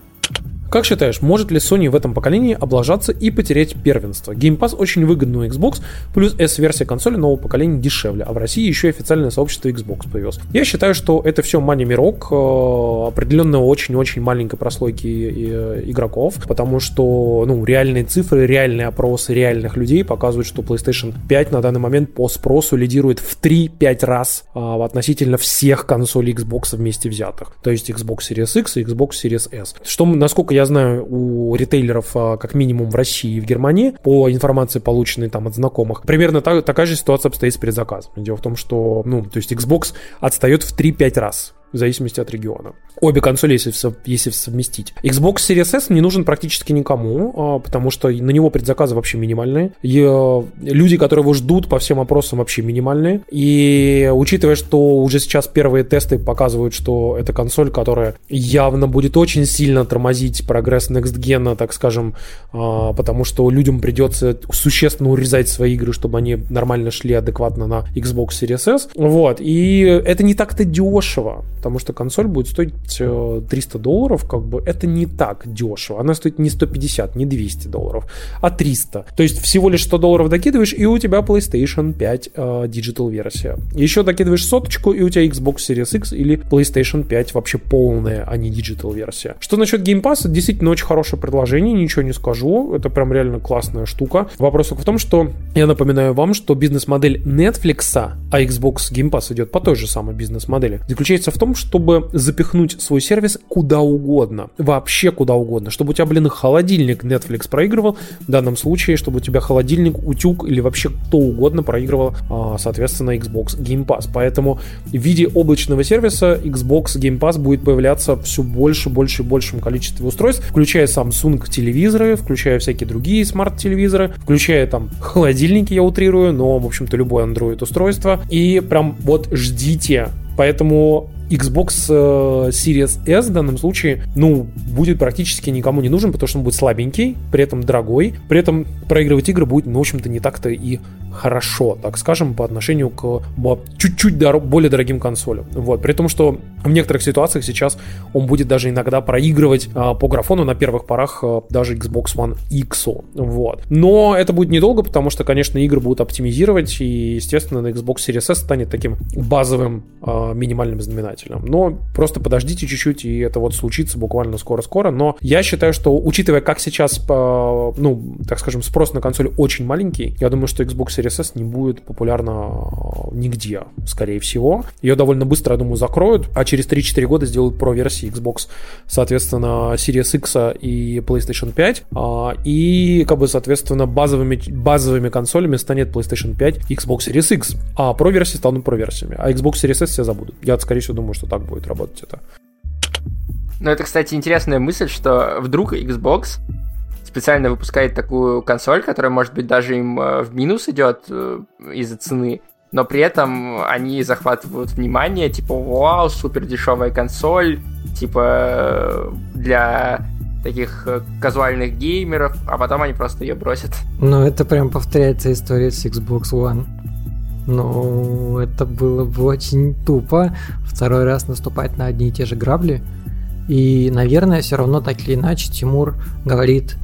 Как считаешь, может ли Sony в этом поколении облажаться и потерять первенство? Game Pass очень выгодный у Xbox, плюс S-версия консоли нового поколения дешевле, а в России еще и официальное сообщество Xbox появилось. Я считаю, что это все мани-мирок э, определенно очень-очень маленькой прослойки э, игроков, потому что ну, реальные цифры, реальные опросы реальных людей показывают, что PlayStation 5 на данный момент по спросу лидирует в 3-5 раз а, относительно всех консолей Xbox вместе взятых. То есть Xbox Series X и Xbox Series S. Что, насколько я знаю, у ритейлеров, а, как минимум в России и в Германии, по информации, полученной там от знакомых, примерно та- такая же ситуация обстоит с предзаказом. Дело в том, что, ну, то есть Xbox отстает в 3-5 раз в зависимости от региона. Обе консоли, если, если совместить. Xbox Series S не нужен практически никому, а, потому что на него предзаказы вообще минимальные. И, э, люди, которые его ждут по всем опросам, вообще минимальные. И учитывая, что уже сейчас первые тесты показывают, что это консоль, которая явно будет очень сильно тормозить прогресс Next Gen, так скажем, а, потому что людям придется существенно урезать свои игры, чтобы они нормально шли адекватно на Xbox Series S. Вот. И это не так-то дешево, потому что консоль будет стоить э, 300 долларов, как бы это не так дешево. Она стоит не 150, не 200 долларов, а 300. То есть всего лишь 100 долларов докидываешь, и у тебя PlayStation 5 э, Digital версия. Еще докидываешь соточку, и у тебя Xbox Series X или PlayStation 5 вообще полная, а не Digital версия. Что насчет Game Pass? Действительно очень хорошее предложение, ничего не скажу. Это прям реально классная штука. Вопрос только в том, что я напоминаю вам, что бизнес-модель Netflix, а Xbox Game Pass идет по той же самой бизнес-модели, заключается в том, чтобы запихнуть свой сервис куда угодно. Вообще куда угодно. Чтобы у тебя, блин, холодильник Netflix проигрывал. В данном случае, чтобы у тебя холодильник, утюг или вообще кто угодно проигрывал, а, соответственно, Xbox Game Pass. Поэтому в виде облачного сервиса Xbox Game Pass будет появляться все больше, больше и большем количестве устройств, включая Samsung телевизоры, включая всякие другие смарт-телевизоры, включая там холодильники, я утрирую, но, в общем-то, любое Android устройство. И прям вот ждите. Поэтому Xbox э, Series S в данном случае, ну, будет практически никому не нужен, потому что он будет слабенький, при этом дорогой, при этом проигрывать игры будет, ну, в общем-то, не так-то и хорошо, так скажем, по отношению к чуть-чуть дор- более дорогим консолям. Вот, при том, что в некоторых ситуациях сейчас он будет даже иногда проигрывать а, по графону на первых порах а, даже Xbox One X. Вот. Но это будет недолго, потому что, конечно, игры будут оптимизировать, и, естественно, на Xbox Series S станет таким базовым а, минимальным знаменателем. Но просто подождите чуть-чуть, и это вот случится буквально скоро-скоро. Но я считаю, что, учитывая, как сейчас, а, ну, так скажем, спрос на консоли очень маленький, я думаю, что Xbox Series S не будет популярна а, нигде, скорее всего. Ее довольно быстро, я думаю, закроют, а через 3-4 года сделают про-версии Xbox, соответственно, Series X и PlayStation 5. а, И, как бы, соответственно, базовыми, базовыми консолями станет PlayStation 5 и Xbox Series X. А про-версии станут про-версиями. А Xbox Series S все забудут. Я, скорее всего, думаю, что так будет работать это. Ну, это, кстати, интересная мысль, что вдруг Xbox специально выпускает такую консоль, которая, может быть, даже им э, в минус идет э, из-за цены, но при этом они захватывают внимание, типа, вау, супер дешевая консоль, типа, э, для таких казуальных геймеров, а потом они просто ее бросят. Ну, это прям повторяется история с Xbox One. Ну, это было бы очень тупо второй раз наступать на одни и те же грабли. И, наверное, все равно так или иначе Тимур говорит,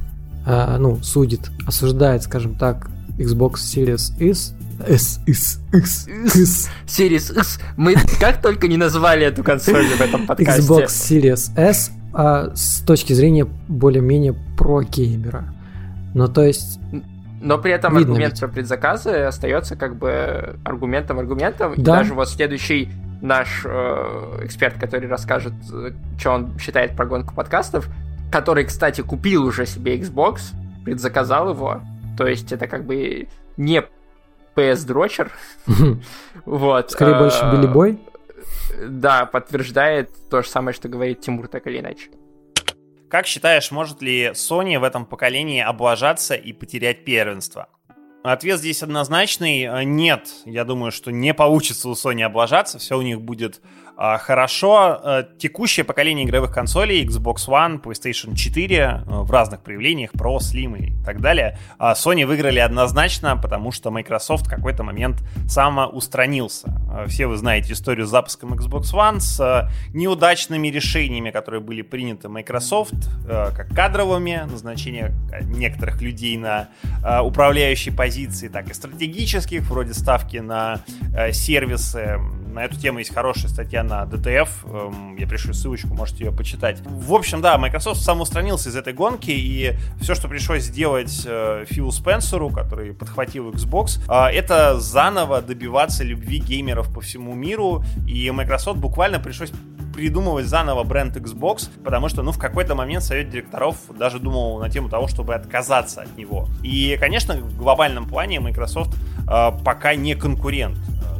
э, ну, судит, осуждает, скажем так, Xbox Series S, S, S, X, X, Series X, мы как только не назвали эту консоль в этом подкасте. Xbox Series S а, с точки зрения более-менее про-геймера. Ну, то есть, Но при этом Видно аргумент ведь. про предзаказы остается как бы аргументом-аргументом. И Да. даже вот следующий наш э, эксперт, который расскажет, что он считает про гонку подкастов, который, кстати, купил уже себе Xbox, предзаказал его. То есть это как бы не PS-дрочер. Вот. скорее э, больше Билли Бой. Да, подтверждает то же самое, что говорит Тимур, так или иначе. Как считаешь, может ли Sony в этом поколении облажаться и потерять первенство? Ответ здесь однозначный. Нет, я думаю, что не получится у Sony облажаться. Все у них будет хорошо, э, текущее поколение игровых консолей Xbox One, PlayStation 4 э, в разных проявлениях, Pro, Slim и так далее, а, Sony выиграли однозначно, потому что Microsoft в какой-то момент самоустранился. Э, все вы знаете историю с запуском Xbox One с неудачными решениями, которые были приняты Microsoft, как кадровыми, назначение некоторых людей на управляющие позиции, так и стратегических, вроде ставки на сервисы. На эту тему есть хорошая статья на DTF. Эм, я пришлю ссылочку, можете ее почитать. В общем, да, Microsoft самоустранился из этой гонки, и все, что пришлось сделать э, Филу Спенсеру, который подхватил Xbox, э, это заново добиваться любви геймеров по всему миру, и Microsoft буквально пришлось придумывать заново бренд Xbox, потому что, ну, в какой-то момент совет директоров даже думал на тему того, чтобы отказаться от него. И, конечно, в глобальном плане Microsoft э, пока не конкурент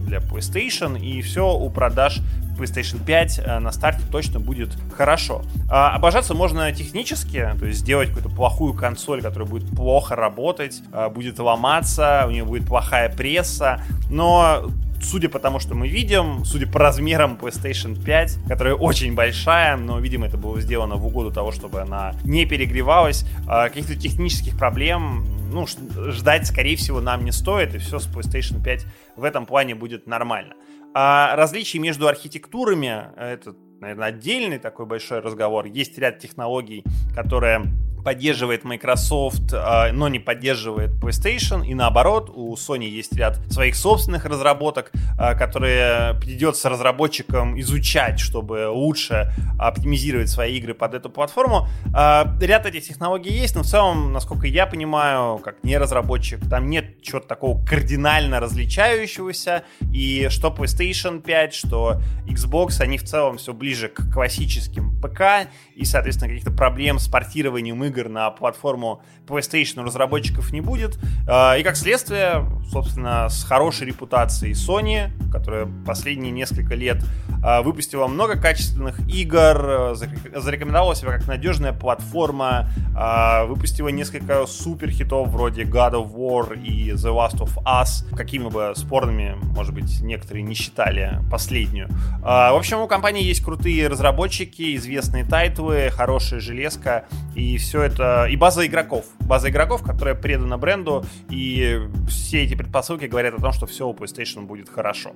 для PlayStation, и все у продаж PlayStation 5 э, на старте точно будет хорошо. А, обожаться можно технически, то есть сделать какую-то плохую консоль, которая будет плохо работать, а, будет ломаться, у нее будет плохая пресса, но судя по тому, что мы видим, судя по размерам PlayStation 5, которая очень большая, но, видимо, это было сделано в угоду того, чтобы она не перегревалась, а, каких-то технических проблем, ну, ждать, скорее всего, нам не стоит, и все с PlayStation 5 в этом плане будет нормально. А различия между архитектурами, это, наверное, отдельный такой большой разговор. Есть ряд технологий, которые поддерживает Microsoft, а, но не поддерживает PlayStation, и наоборот, у Sony есть ряд своих собственных разработок, а, которые придется разработчикам изучать, чтобы лучше оптимизировать свои игры под эту платформу. А, ряд этих технологий есть, но в целом, насколько я понимаю, как не разработчик, там нет чего-то такого кардинально различающегося, и что PlayStation 5, что Xbox, они в целом все ближе к классическим ПК, и, соответственно, каких-то проблем с портированием игр игр на платформу PlayStation у разработчиков не будет. А, и как следствие, собственно, с хорошей репутацией Sony, которая последние несколько лет а, выпустила много качественных игр, зарекомендовала себя как надежная платформа, а, выпустила несколько супер хитов вроде God of War и The Last of Us, какими бы спорными, может быть, некоторые не считали последнюю. В общем, у компании есть крутые разработчики, известные тайтлы, хорошая железка, и все это... И база игроков. База игроков, которая предана бренду, и все эти предпосылки говорят о том, что все у PlayStation будет хорошо.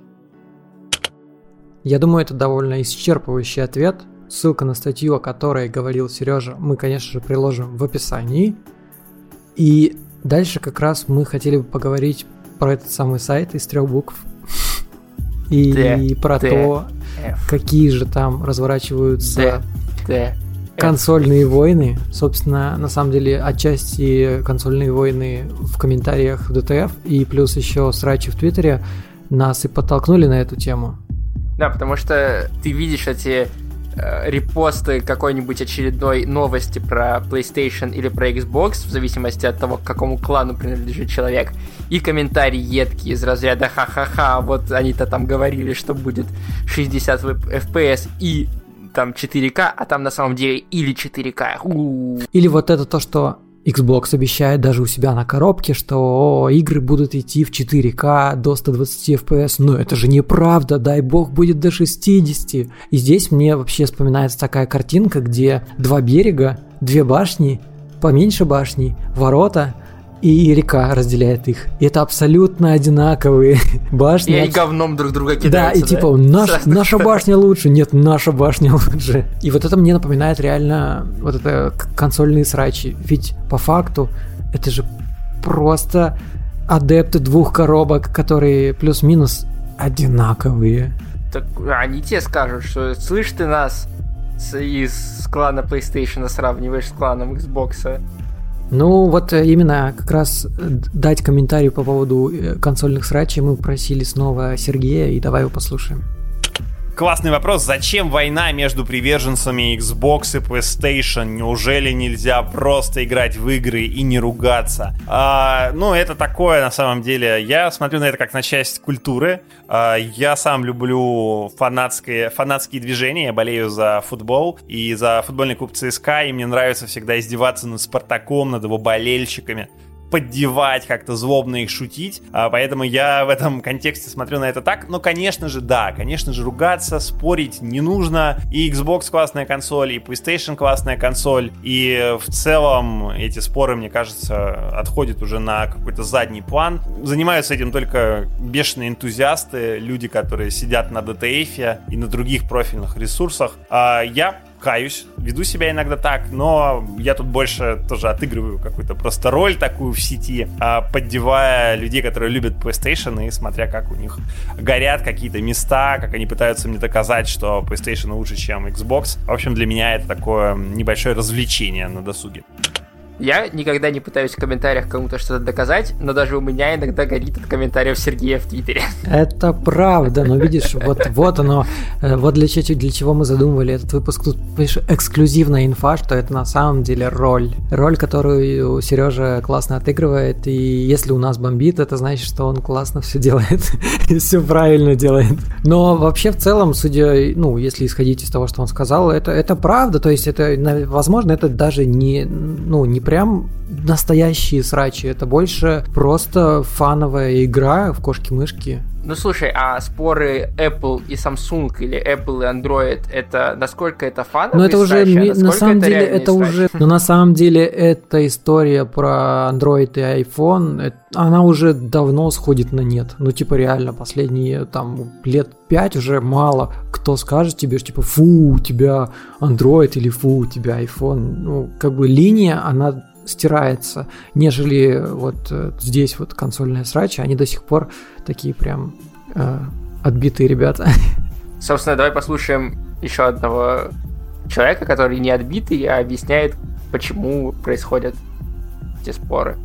Я думаю, это довольно исчерпывающий ответ. Ссылка на статью, о которой говорил Сережа, мы, конечно же, приложим в описании. И дальше как раз мы хотели бы поговорить про этот самый сайт из трех букв. И про то, какие же там разворачиваются консольные войны. Собственно, на самом деле, отчасти консольные войны в комментариях в DTF и плюс еще срачи в Твиттере нас и подтолкнули на эту тему. Да, потому что ты видишь эти э, репосты какой-нибудь очередной новости про PlayStation или про Xbox, в зависимости от того, к какому клану принадлежит человек, и комментарии едкие из разряда «ха-ха-ха, вот они-то там говорили, что будет 60 FPS и там 4К, а там на самом деле или 4К. У-у-у. Или вот это то, что Xbox обещает даже у себя на коробке, что игры будут идти в 4К до 120 FPS. Но это же неправда, дай бог будет до 60. И здесь мне вообще вспоминается такая картинка, где два берега, две башни, поменьше башни, ворота, и река разделяет их. И это абсолютно одинаковые башни. И они говном друг друга кидаются. Да, и типа наш, наша башня лучше, нет, наша башня лучше. И вот это мне напоминает реально вот это консольные срачи. Ведь по факту это же просто адепты двух коробок, которые плюс-минус одинаковые. Так они тебе скажут, что слышь ты нас из клана PlayStation сравниваешь с кланом Xbox. Ну, вот э, именно как раз э, дать комментарий по поводу э, консольных срачей мы просили снова Сергея, и давай его послушаем. Классный вопрос. Зачем война между приверженцами Xbox и PlayStation? Неужели нельзя просто играть в игры и не ругаться? А, ну, это такое на самом деле. Я смотрю на это как на часть культуры. А, я сам люблю фанатские, фанатские движения. Я болею за футбол и за футбольный клуб ЦСКА. И мне нравится всегда издеваться над Спартаком, над его болельщиками поддевать, как-то злобно их шутить. А, поэтому я в этом контексте смотрю на это так. Но, конечно же, да, конечно же, ругаться, спорить не нужно. И Xbox классная консоль, и PlayStation классная консоль. И в целом эти споры, мне кажется, отходят уже на какой-то задний план. Занимаются этим только бешеные энтузиасты, люди, которые сидят на DTF и на других профильных ресурсах. А я каюсь, веду себя иногда так, но я тут больше тоже отыгрываю какую-то просто роль такую в сети, а, поддевая людей, которые любят PlayStation и смотря, как у них горят какие-то места, как они пытаются мне доказать, что PlayStation лучше, чем Xbox. В общем, для меня это такое небольшое развлечение на досуге. Я никогда не пытаюсь в комментариях кому-то что-то доказать, но даже у меня иногда горит от комментариев Сергея в Твиттере. Это правда, но видишь, вот, вот оно, э, вот для чего, для чего мы задумывали этот выпуск. Тут пишешь, эксклюзивная инфа, что это на самом деле роль. Роль, которую Сережа классно отыгрывает, и если у нас бомбит, это значит, что он классно все делает и все правильно делает. Но вообще в целом, судя, ну, если исходить из того, что он сказал, это, это правда, то есть это, возможно, это даже не, ну, не прям настоящие срачи, это больше просто фановая игра в кошки-мышки. Ну слушай, а споры Apple и Samsung или Apple и Android, это насколько это фановые Ну это уже а на самом это деле это уже, но на самом деле эта история про Android и iPhone, она уже давно сходит на нет. Ну типа реально последние там лет пять уже мало кто скажет тебе, что типа фу, у тебя Android или фу, у тебя iPhone. Ну как бы линия, она стирается, нежели вот э, здесь вот консольная срачи, они до сих пор такие прям э, отбитые ребята. Собственно, давай послушаем еще одного человека, который не отбитый, а объясняет, почему происходят эти споры.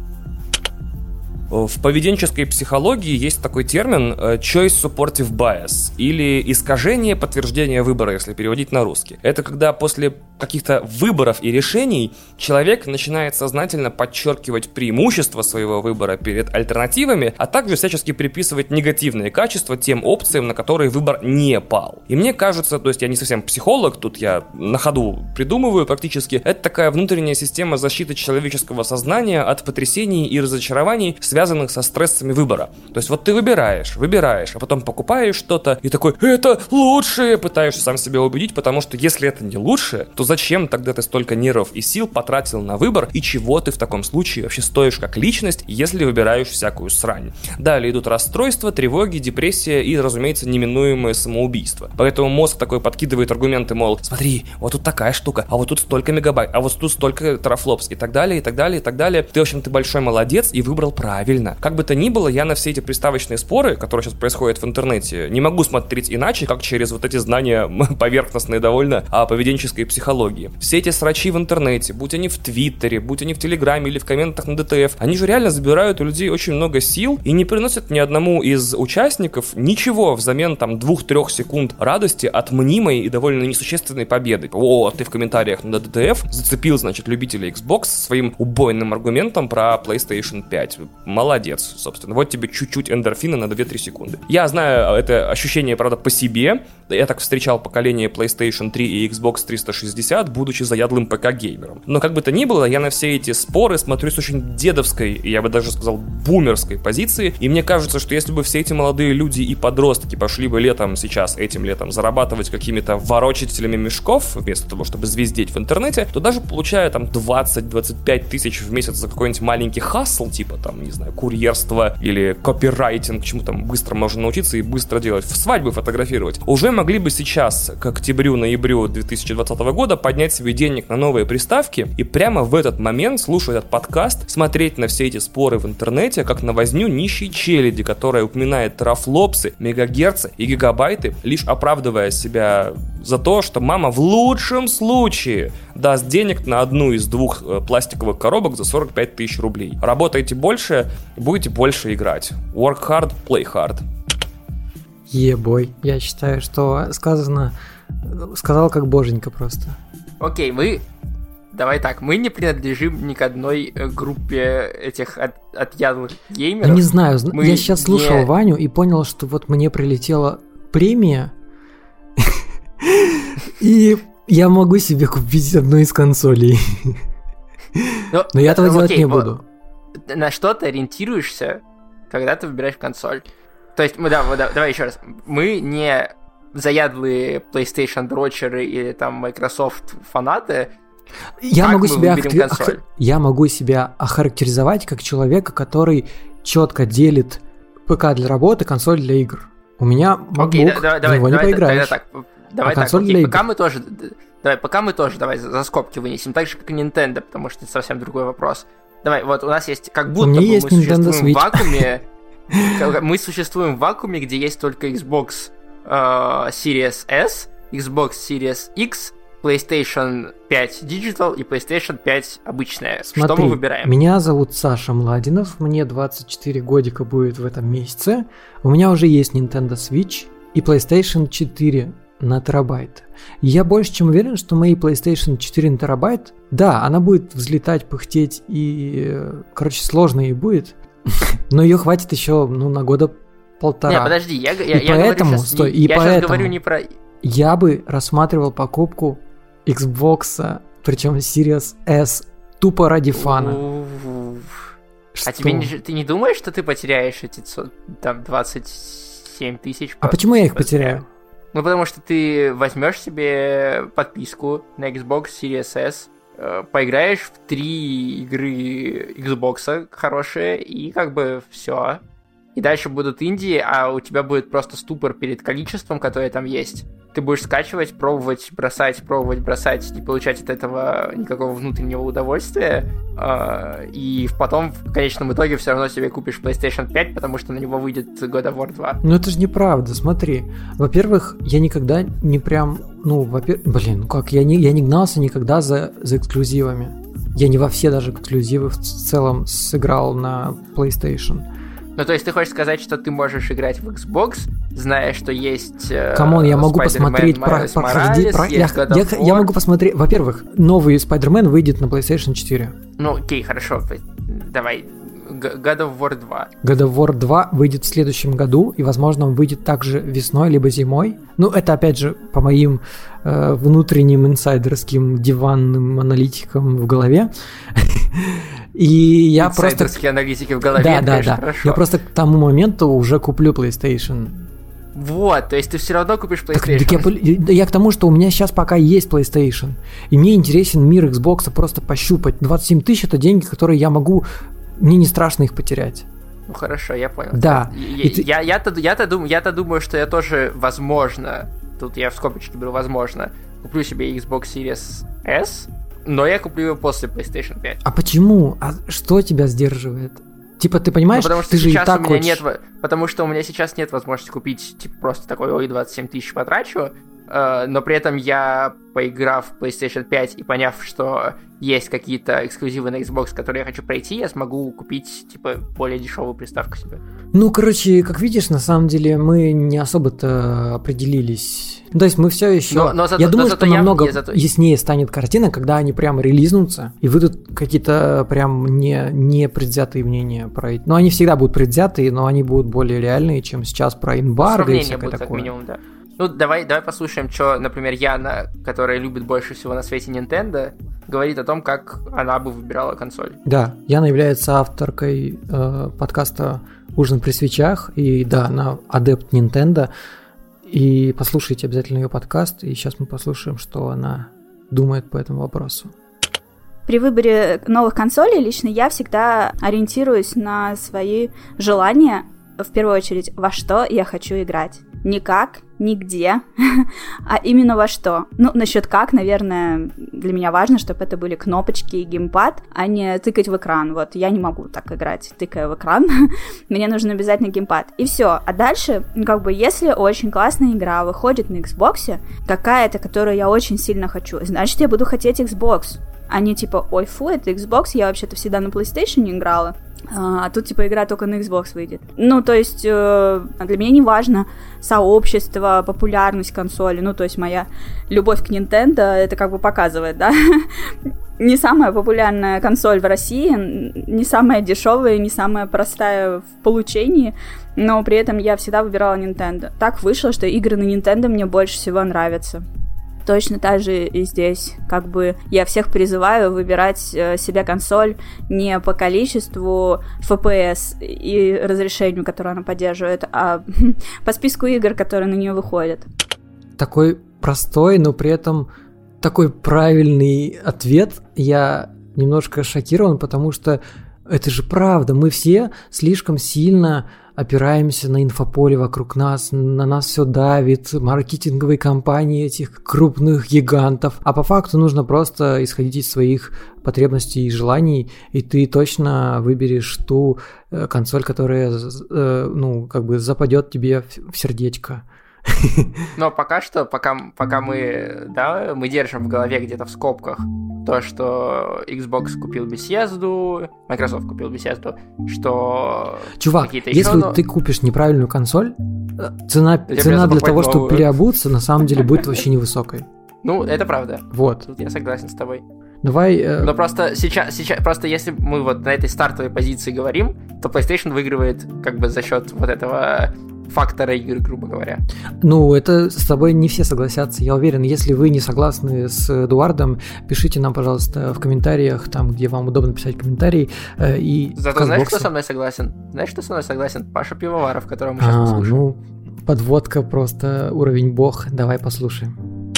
В поведенческой психологии есть такой термин э, choice supportive bias или искажение подтверждения выбора, если переводить на русский. Это когда после каких-то выборов и решений человек начинает сознательно подчеркивать преимущества своего выбора перед альтернативами, а также всячески приписывать негативные качества тем опциям, на которые выбор не пал. И мне кажется, то есть я не совсем психолог, тут я на ходу придумываю практически, это такая внутренняя система защиты человеческого сознания от потрясений и разочарований, со стрессами выбора. То есть вот ты выбираешь, выбираешь, а потом покупаешь что-то и такой, это лучшее, пытаешься сам себя убедить, потому что если это не лучшее, то зачем тогда ты столько нервов и сил потратил на выбор, и чего ты в таком случае вообще стоишь как личность, если выбираешь всякую срань. Далее идут расстройства, тревоги, депрессия и, разумеется, неминуемое самоубийство. Поэтому мозг такой подкидывает аргументы, мол, смотри, вот тут такая штука, а вот тут столько мегабайт, а вот тут столько терафлопс и так далее, и так далее, и так далее. Ты, в общем, ты большой молодец и выбрал правильно. Как бы то ни было, я на все эти приставочные споры, которые сейчас происходят в интернете, не могу смотреть иначе, как через вот эти знания поверхностные довольно о поведенческой психологии. Все эти срачи в интернете, будь они в Твиттере, будь они в Телеграме или в комментах на ДТФ, они же реально забирают у людей очень много сил и не приносят ни одному из участников ничего взамен там двух-трех секунд радости от мнимой и довольно несущественной победы. О, ты в комментариях на ДТФ зацепил, значит, любителей Xbox своим убойным аргументом про PlayStation 5. Молодец, собственно. Вот тебе чуть-чуть эндорфина на 2-3 секунды. Я знаю это ощущение, правда, по себе. Я так встречал поколение PlayStation 3 и Xbox 360, будучи заядлым ПК-геймером. Но как бы то ни было, я на все эти споры смотрю с очень дедовской, я бы даже сказал, бумерской позиции. И мне кажется, что если бы все эти молодые люди и подростки пошли бы летом сейчас, этим летом, зарабатывать какими-то ворочателями мешков, вместо того, чтобы звездеть в интернете, то даже получая там 20-25 тысяч в месяц за какой-нибудь маленький хасл, типа там, не знаю, курьерство или копирайтинг, чему там быстро можно научиться и быстро делать, в свадьбы фотографировать, уже могли бы сейчас, к октябрю-ноябрю 2020 года, поднять себе денег на новые приставки и прямо в этот момент, слушая этот подкаст, смотреть на все эти споры в интернете, как на возню нищей челяди, которая упоминает трафлопсы, мегагерцы и гигабайты, лишь оправдывая себя за то, что мама в лучшем случае даст денег на одну из двух э, пластиковых коробок за 45 тысяч рублей. Работаете больше, будете больше играть. Work hard, play hard. Ебой. Я считаю, что сказано... Сказал как боженька просто. Окей, мы... Давай так, мы не принадлежим ни к одной э, группе этих от, отъядлых геймеров. Не знаю, зн- Мы я сейчас слушал не- Ваню и понял, что вот мне прилетела премия, и я могу себе купить одну из консолей. Ну, Но я этого ну, делать окей, не буду. На что ты ориентируешься, когда ты выбираешь консоль? То есть, мы, да, да, давай еще раз. Мы не заядлые PlayStation дрочеры или там Microsoft фанаты. Я как могу себя выберем охар- я могу себя охарактеризовать как человека, который четко делит ПК для работы, консоль для игр. У меня Окей, MacBook, да- да- в давай, не давай, поиграешь. тогда так. Давай А так, консоль окей, пока мы тоже... Давай, пока мы тоже, давай, за, за скобки вынесем, так же, как и Nintendo, потому что это совсем другой вопрос. Давай, вот у нас есть, как будто меня бы есть мы Nintendo существуем Switch. в вакууме, мы существуем в вакууме, где есть только Xbox э, Series S, Xbox Series X, PlayStation 5 Digital и PlayStation 5 обычная. Что Смотри, мы выбираем? меня зовут Саша Младинов, мне 24 годика будет в этом месяце. У меня уже есть Nintendo Switch и PlayStation 4 на терабайт. Я больше чем уверен, что мои PlayStation 4 на терабайт, да, она будет взлетать, пыхтеть и, короче, сложно ей будет, но ее хватит еще, ну, на года полтора. Не, подожди, я, я, И я говорю поэтому, щас- стой, я и щас поэтому- говорю не про... Я бы рассматривал покупку Xbox, причем Series S, тупо ради фана. А Что? тебе не, ты не думаешь, что ты потеряешь эти там 27 тысяч? А по- почему я их по- потеряю? Ну, потому что ты возьмешь себе подписку на Xbox Series S, э, поиграешь в три игры Xbox хорошие, и как бы все. И дальше будут Индии, а у тебя будет просто ступор перед количеством, которое там есть. Ты будешь скачивать, пробовать, бросать, пробовать, бросать, не получать от этого никакого внутреннего удовольствия. э, И потом, в конечном итоге, все равно себе купишь PlayStation 5, потому что на него выйдет God of War 2. Ну это же неправда, смотри. Во-первых, я никогда не прям, ну, во-первых, блин, ну как, я не, я не гнался никогда за, за эксклюзивами. Я не во все даже эксклюзивы в целом сыграл на PlayStation. Ну, то есть ты хочешь сказать, что ты можешь играть в Xbox, зная, что есть... э, Come on, я могу посмотреть про. Morales, про- я, я- я могу посмотреть. Во-первых, новый Spider-Man выйдет на PlayStation 4. Ну, окей, хорошо. Давай. God of War 2. God of War 2 выйдет в следующем году, и, возможно, он выйдет также весной, либо зимой. Ну, это, опять же, по моим э, внутренним инсайдерским диванным аналитикам в голове. И я просто... Аналитики в голове, Да, да, да. хорошо. Я просто к тому моменту уже куплю PlayStation. Вот, то есть ты все равно купишь Так, PlayStation. так я, пол- да я к тому, что у меня сейчас пока есть PlayStation. И мне интересен мир Xbox просто пощупать. 27 тысяч это деньги, которые я могу... Мне не страшно их потерять. Ну хорошо, я понял. Да. Я, ты- я, я-то, я-то, дум, я-то думаю, что я тоже, возможно, тут я в скобочке беру, возможно, куплю себе Xbox Series S, но я куплю его после PlayStation 5. А почему? А что тебя сдерживает? Типа, ты понимаешь, Ну, потому что ты же и сейчас так у меня хочешь... нет, потому что у меня сейчас нет возможности купить типа просто такой, ой, 27 тысяч потрачу, но при этом я, поиграв в PlayStation 5 и поняв, что есть какие-то эксклюзивы на Xbox, которые я хочу пройти, я смогу купить, типа, более дешевую приставку себе. Ну, короче, как видишь, на самом деле мы не особо-то определились. Ну, То есть мы все еще... Но- но зато- Я думаю, но что зато я- намного я зато- яснее станет картина, когда они прям релизнутся, и выйдут какие-то прям не, не предвзятые мнения про... эти- Ну, они всегда будут предвзятые, но они будут более реальные, чем сейчас про эмбарго и всякое будет, как такое. минимум, да. Ну, давай, давай послушаем, что, например, Яна, которая любит больше всего на свете Nintendo, говорит о том, как она бы выбирала консоль. Да, Яна является авторкой э, подкаста «Ужин при свечах», и да, она адепт Nintendo, и послушайте обязательно ее подкаст, и сейчас мы послушаем, что она думает по этому вопросу. При выборе новых консолей лично я всегда ориентируюсь на свои желания, в первую очередь, во что я хочу играть. Не как, не где, а именно во что. Ну, насчет как, наверное, для меня важно, чтобы это были кнопочки и геймпад, а не тыкать в экран. Вот, я не могу так играть, тыкая в экран. Мне нужен обязательно геймпад. И все. А дальше, как бы, если очень классная игра выходит на Xbox, какая-то, которую я очень сильно хочу, значит, я буду хотеть Xbox. Они типа, ой, фу, это Xbox, я вообще-то всегда на PlayStation играла. А, а тут, типа, игра только на Xbox выйдет. Ну, то есть, э, для меня не важно сообщество, популярность консоли. Ну, то есть, моя любовь к Nintendo это как бы показывает, да. не самая популярная консоль в России, не самая дешевая, не самая простая в получении, но при этом я всегда выбирала Nintendo. Так вышло, что игры на Nintendo мне больше всего нравятся. Точно так же и здесь. Как бы я всех призываю выбирать э, себе консоль не по количеству FPS и разрешению, которое она поддерживает, а по списку игр, которые на нее выходят. Такой простой, но при этом такой правильный ответ. Я немножко шокирован, потому что это же правда. Мы все слишком сильно опираемся на инфополе вокруг нас, на нас все давит, маркетинговые компании этих крупных гигантов. А по факту нужно просто исходить из своих потребностей и желаний, и ты точно выберешь ту э, консоль, которая, э, ну, как бы западет тебе в сердечко. Но пока что, пока, пока мы, да, мы держим в голове где-то в скобках то, что Xbox купил Bethesda, Microsoft купил Bethesda, что Чувак, если еще, но... ты купишь неправильную консоль, цена, цена для того, чтобы переобуться, на самом деле будет вообще невысокой. Ну, это правда. Вот. Тут я согласен с тобой. Давай. Э... Но просто сейчас, сейчас, просто если мы вот на этой стартовой позиции говорим, то PlayStation выигрывает как бы за счет вот этого фактора игры, грубо говоря. Ну, это с тобой не все согласятся. Я уверен, если вы не согласны с Эдуардом, пишите нам, пожалуйста, в комментариях, там, где вам удобно писать комментарии. Э, и Зато знаешь, кто со мной согласен? Знаешь, кто со мной согласен? Паша Пивоваров, которого мы сейчас а, послушаем. Ну, подводка просто уровень бог. Давай послушаем.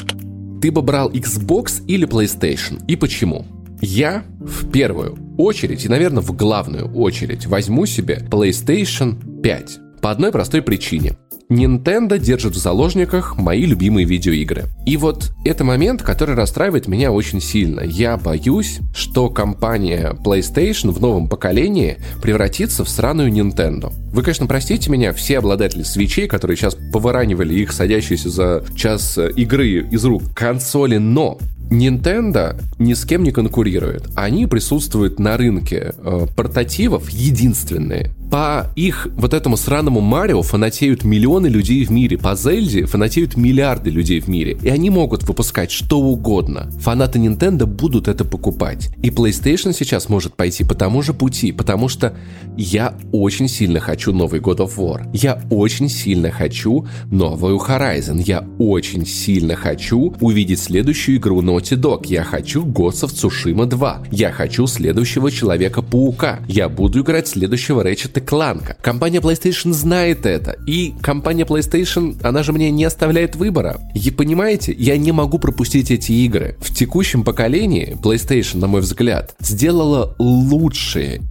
Ты бы брал Xbox или PlayStation? И почему? Я в первую очередь, и, наверное, в главную очередь возьму себе PlayStation 5. По одной простой причине. Nintendo держит в заложниках мои любимые видеоигры. И вот это момент, который расстраивает меня очень сильно. Я боюсь, что компания PlayStation в новом поколении превратится в сраную Nintendo. Вы, конечно, простите меня, все обладатели свечей, которые сейчас поворанивали их садящиеся за час игры из рук консоли, но Nintendo ни с кем не конкурирует. Они присутствуют на рынке э, портативов единственные. По их вот этому сраному Марио фанатеют миллионы людей в мире. По Зельде фанатеют миллиарды людей в мире. И они могут выпускать что угодно. Фанаты Nintendo будут это покупать. И PlayStation сейчас может пойти по тому же пути, потому что я очень сильно хочу новый God of War. Я очень сильно хочу новую Horizon. Я очень сильно хочу увидеть следующую игру Naughty Dog. Я хочу Ghost of Tsushima 2. Я хочу следующего Человека-паука. Я буду играть следующего Ratchet Clank. Компания PlayStation знает это. И компания PlayStation, она же мне не оставляет выбора. И понимаете, я не могу пропустить эти игры. В текущем поколении PlayStation, на мой взгляд, сделала лучшие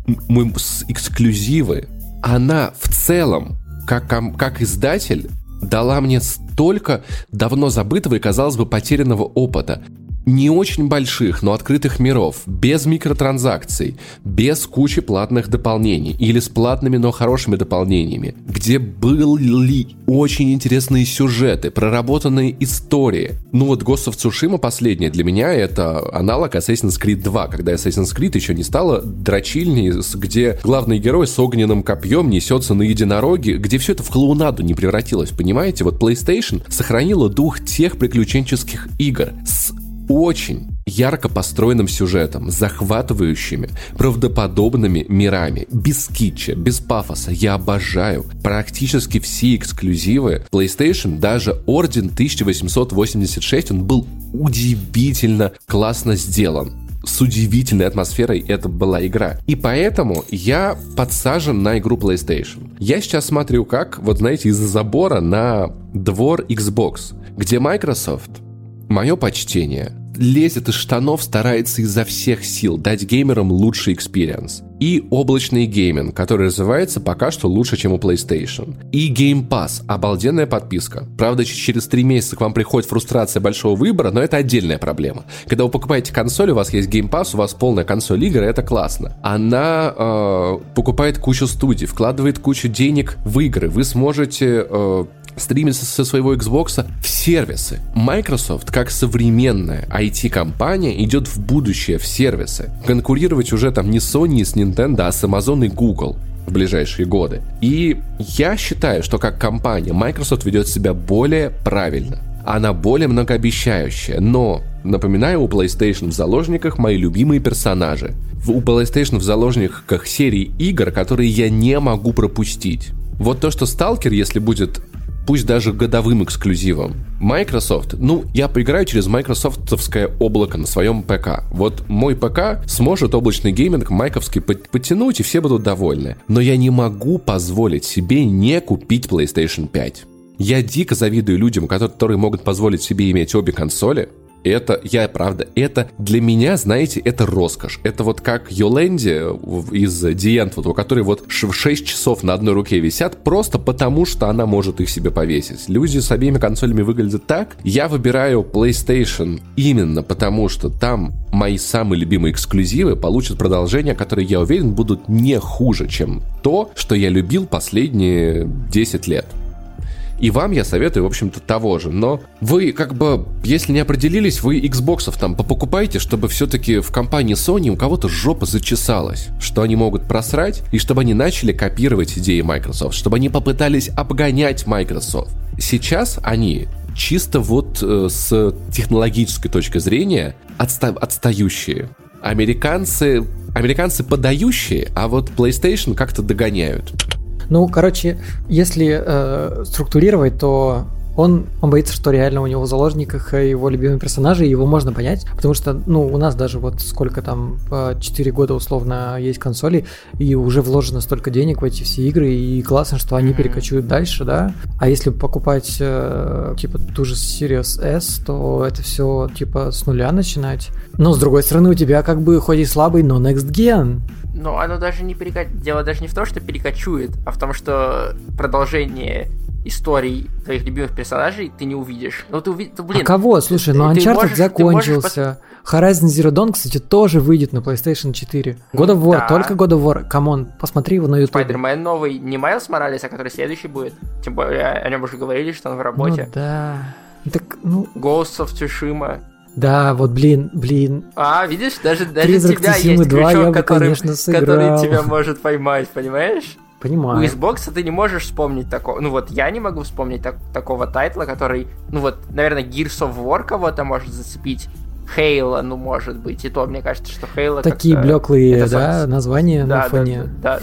эксклюзивы. Она в целом, как, как издатель, дала мне столько давно забытого и, казалось бы, потерянного опыта не очень больших, но открытых миров, без микротранзакций, без кучи платных дополнений или с платными, но хорошими дополнениями, где были очень интересные сюжеты, проработанные истории. Ну вот Ghost of Tsushima последняя для меня это аналог Assassin's Creed 2, когда Assassin's Creed еще не стала дрочильней, где главный герой с огненным копьем несется на единороге, где все это в клоунаду не превратилось, понимаете? Вот PlayStation сохранила дух тех приключенческих игр с очень ярко построенным сюжетом, захватывающими, правдоподобными мирами, без китча, без пафоса. Я обожаю практически все эксклюзивы PlayStation, даже Орден 1886, он был удивительно классно сделан с удивительной атмосферой это была игра. И поэтому я подсажен на игру PlayStation. Я сейчас смотрю как, вот знаете, из-за забора на двор Xbox, где Microsoft Мое почтение. Лезет из штанов, старается изо всех сил дать геймерам лучший experience. И облачный гейминг, который развивается пока что лучше, чем у PlayStation. И Game Pass, обалденная подписка. Правда, через три месяца к вам приходит фрустрация большого выбора, но это отдельная проблема. Когда вы покупаете консоль, у вас есть Game Pass, у вас полная консоль игр, это классно. Она э, покупает кучу студий, вкладывает кучу денег в игры. Вы сможете э, стримить со своего Xbox в сервисы. Microsoft, как современная IT-компания, идет в будущее, в сервисы. Конкурировать уже там не Sony с Nintendo, а с Amazon и Google в ближайшие годы. И я считаю, что как компания Microsoft ведет себя более правильно. Она более многообещающая, но, напоминаю, у PlayStation в заложниках мои любимые персонажи. У PlayStation в заложниках серии игр, которые я не могу пропустить. Вот то, что Stalker, если будет пусть даже годовым эксклюзивом. Microsoft, ну, я поиграю через майкрософтовское облако на своем ПК. Вот мой ПК сможет облачный гейминг майковский подтянуть, и все будут довольны. Но я не могу позволить себе не купить PlayStation 5. Я дико завидую людям, которые могут позволить себе иметь обе консоли, это, я правда, это для меня, знаете, это роскошь. Это вот как Йоленди из Диент, вот, у которой вот 6 часов на одной руке висят, просто потому что она может их себе повесить. Люди с обеими консолями выглядят так. Я выбираю PlayStation именно потому, что там мои самые любимые эксклюзивы получат продолжение, которые, я уверен, будут не хуже, чем то, что я любил последние 10 лет. И вам я советую, в общем-то, того же. Но вы, как бы, если не определились, вы Xbox там покупайте, чтобы все-таки в компании Sony у кого-то жопа зачесалась, что они могут просрать, и чтобы они начали копировать идеи Microsoft, чтобы они попытались обгонять Microsoft. Сейчас они чисто вот э, с технологической точки зрения отста- отстающие. Американцы, американцы подающие, а вот PlayStation как-то догоняют. Ну, короче, если э, структурировать, то он, он боится, что реально у него в заложниках его любимые персонажи, и его можно понять, потому что, ну, у нас даже вот сколько там, 4 года условно есть консоли, и уже вложено столько денег в эти все игры, и классно, что они перекочуют дальше, да. А если покупать, э, типа, ту же Series S, то это все, типа, с нуля начинать. Но, с другой стороны, у тебя как бы хоть и слабый, но next gen. Ну, оно даже не перекочует. Дело даже не в том, что перекочует, а в том, что продолжение историй твоих любимых персонажей ты не увидишь. Ну, ты увидишь, блин. А кого? Слушай, ну Uncharted можешь, закончился. Можешь... Horizon Zero Dawn, кстати, тоже выйдет на PlayStation 4. God of War, да. только God of War. Come on, посмотри его на YouTube. Spider-Man новый, не Майлз Моралес, а который следующий будет. Тем более, о нем уже говорили, что он в работе. Ну, да. Так, ну... Ghost of Tsushima. Да, вот, блин, блин. А, видишь, даже, даже Призрак тебя есть 2 крючок, бы, который, конечно, который тебя может поймать, понимаешь? Понимаю. У Xbox ты не можешь вспомнить такого. Ну вот я не могу вспомнить так, такого тайтла, который. Ну вот, наверное, Gears of War кого-то может зацепить. Хейла, ну, может быть. И то, мне кажется, что Хейла Такие блеклые, да, названия да, на фоне. Да,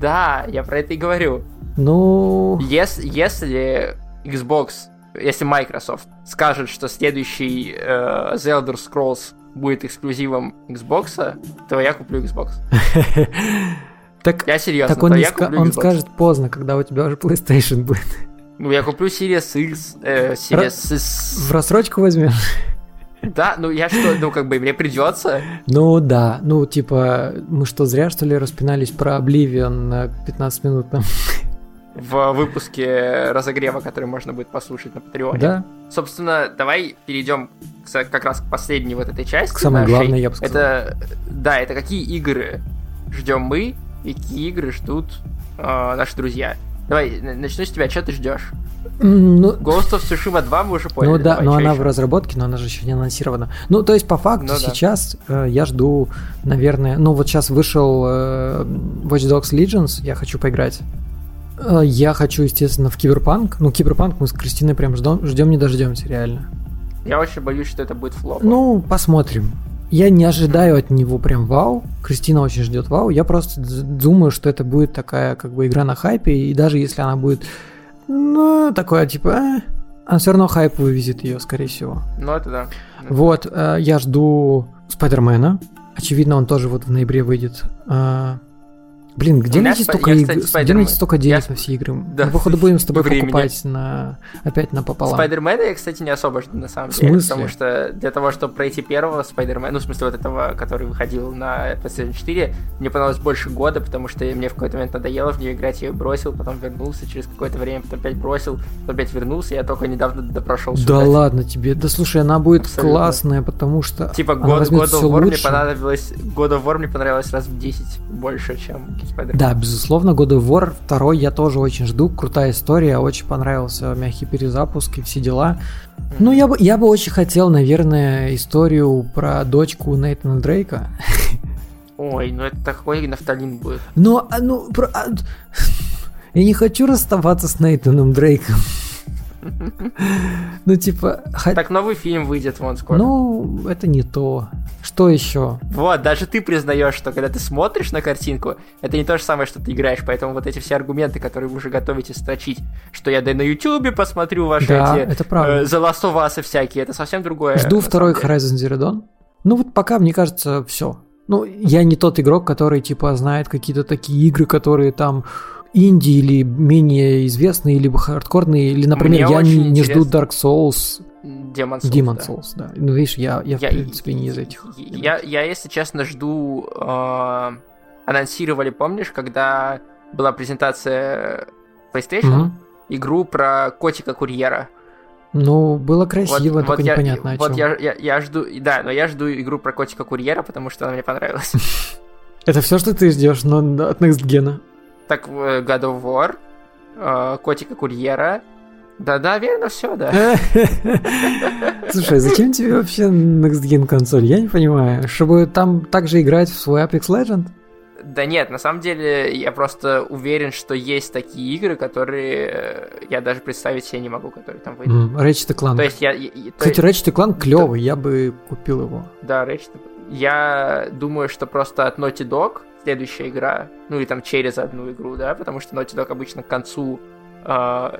да, да, я про это и говорю. Ну... Если, если Xbox если Microsoft скажет, что следующий э, The Elder Scrolls будет эксклюзивом Xbox, то я куплю Xbox. Так, я серьезно, так он, не ска- он скажет поздно, когда у тебя уже PlayStation будет. Ну, я куплю Series X, э, Series X. В рассрочку возьмешь? Да, ну я что, ну как бы мне придется. Ну да, ну типа, мы что, зря что ли распинались про Oblivion на 15 минут там? В выпуске разогрева, который можно будет послушать на Патреоне. Да. Собственно, давай перейдем как раз к последней вот этой части. К самой главной, я бы сказал. Это, да, это какие игры ждем мы и какие игры ждут э, наши друзья. Давай, начну с тебя, что ты ждешь? Ну, Ghost of Tsushima 2 мы уже поняли. Ну да, Давай, но она еще? в разработке, но она же еще не анонсирована. Ну, то есть, по факту, ну, сейчас да. э, я жду, наверное... Ну, вот сейчас вышел э, Watch Dogs Legends, я хочу поиграть. Э, я хочу, естественно, в Киберпанк. Ну, Киберпанк мы с Кристиной прям ждем, ждем не дождемся, реально. Я очень боюсь, что это будет flop. Ну, посмотрим. Я не ожидаю от него прям вау. Кристина очень ждет вау. Я просто думаю, что это будет такая как бы игра на хайпе. И даже если она будет, ну, такое типа, э, она все равно хайп вывезет ее, скорее всего. Ну, это да. Вот, э, я жду Спайдермена. Очевидно, он тоже вот в ноябре выйдет. Э, Блин, где найти столько, я, кстати, где найти столько денег я... на все игры? Да. Мы, походу, будем с тобой покупать на... опять на пополам. Спайдермена я, кстати, не особо жду, на самом деле. Потому что для того, чтобы пройти первого Спайдермена, ну, в смысле, вот этого, который выходил на PlayStation 4, мне понравилось больше года, потому что мне в какой-то момент надоело в нее играть, я ее бросил, потом вернулся, через какое-то время потом опять бросил, потом опять вернулся, я только недавно допрошел Да ладно тебе, да слушай, она будет Абсолютно. классная, потому что Типа God, God of War мне понравилось, God of War мне понравилось раз в 10 больше, чем Spider-Man. Да, безусловно, God of War 2 я тоже очень жду. Крутая история, очень понравился мягкий перезапуск и все дела. Ну, я бы, я бы очень хотел, наверное, историю про дочку Нейтана Дрейка. Ой, ну это такой нафталин будет. Но, а, ну, про... а, я не хочу расставаться с Нейтаном Дрейком. Ну, типа... Так новый фильм выйдет вон скоро. Ну, это не то. Что еще? Вот, даже ты признаешь, что когда ты смотришь на картинку, это не то же самое, что ты играешь, поэтому вот эти все аргументы, которые вы уже готовите строчить, что я да на Ютубе посмотрю ваши Да, эти это правда. э, The Last of Us и всякие, это совсем другое. Жду второй. Horizon Zero Dawn. Ну вот пока, мне кажется, все. Ну, я не тот игрок, который, типа, знает какие-то такие игры, которые там инди или менее известные, либо хардкорные, или, например, Мне я не, не жду. Dark Souls, Demon Souls, Demon да. Souls, да. Ну, видишь, я, я, в Я- принципе, не из этих. Я, я, если честно, жду... э, анонсировали, помнишь, когда была презентация PlayStation, Мгм. игру про котика-курьера. Ну, было красиво, только я, непонятно о вот я, я, я жду, да, но я жду игру про котика-курьера, потому что она мне понравилась. Это все, что ты ждешь но от Next Gen. Так, э, God of War, э, котика-курьера. Да, да, верно, все, да. Слушай, а зачем тебе вообще Next Gen консоль? Я не понимаю. Чтобы там также играть в свой Apex Legend? Да нет, на самом деле я просто уверен, что есть такие игры, которые э, я даже представить себе не могу, которые там выйдут. М, Ratchet Clank. То есть я... я- то Кстати, Ratchet Clank клевый, я бы купил его. Да, Ratchet. Я думаю, что просто от Naughty Dog следующая игра, ну и там через одну игру, да, потому что Naughty Dog обычно к концу э,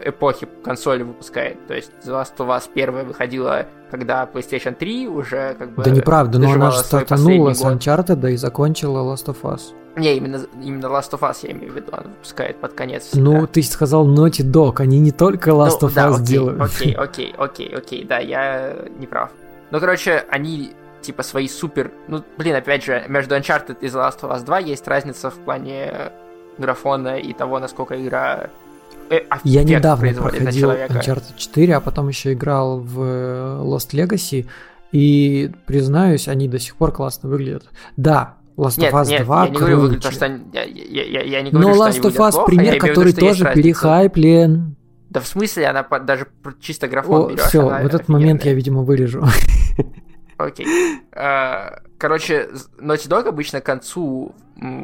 эпохи консоли выпускает. То есть The Last of Us первая выходила, когда PlayStation 3 уже как бы... Да неправда, но она же стартанула с. Uncharted да, и закончила Last of Us. Не, именно, именно Last of Us я имею в виду, она выпускает под конец. Ну, всегда. ты сказал Naughty Dog, они не только Last Ну, of да, Us окей, делают. Окей, окей, окей, окей, да, я не прав. Ну, короче, они типа свои супер... Ну, блин, опять же, между Uncharted и The Last of Us 2 есть разница в плане графона и того, насколько игра э, Я недавно проходил. Uncharted 4, а потом еще играл в э, Lost Legacy, и, признаюсь, они до сих пор классно выглядят. Да, Last Нет, of Us нет, 2 я не говорю, выглядит, что они- я, я- я- я не говорю, Но что Last of Us плохо, пример, виду, который есть тоже перехайплен. Да в смысле, она даже чисто графон О, берешь, все, в этот момент я, офигенная. видимо, вырежу. Окей. А, Короче, Naughty Dog обычно к концу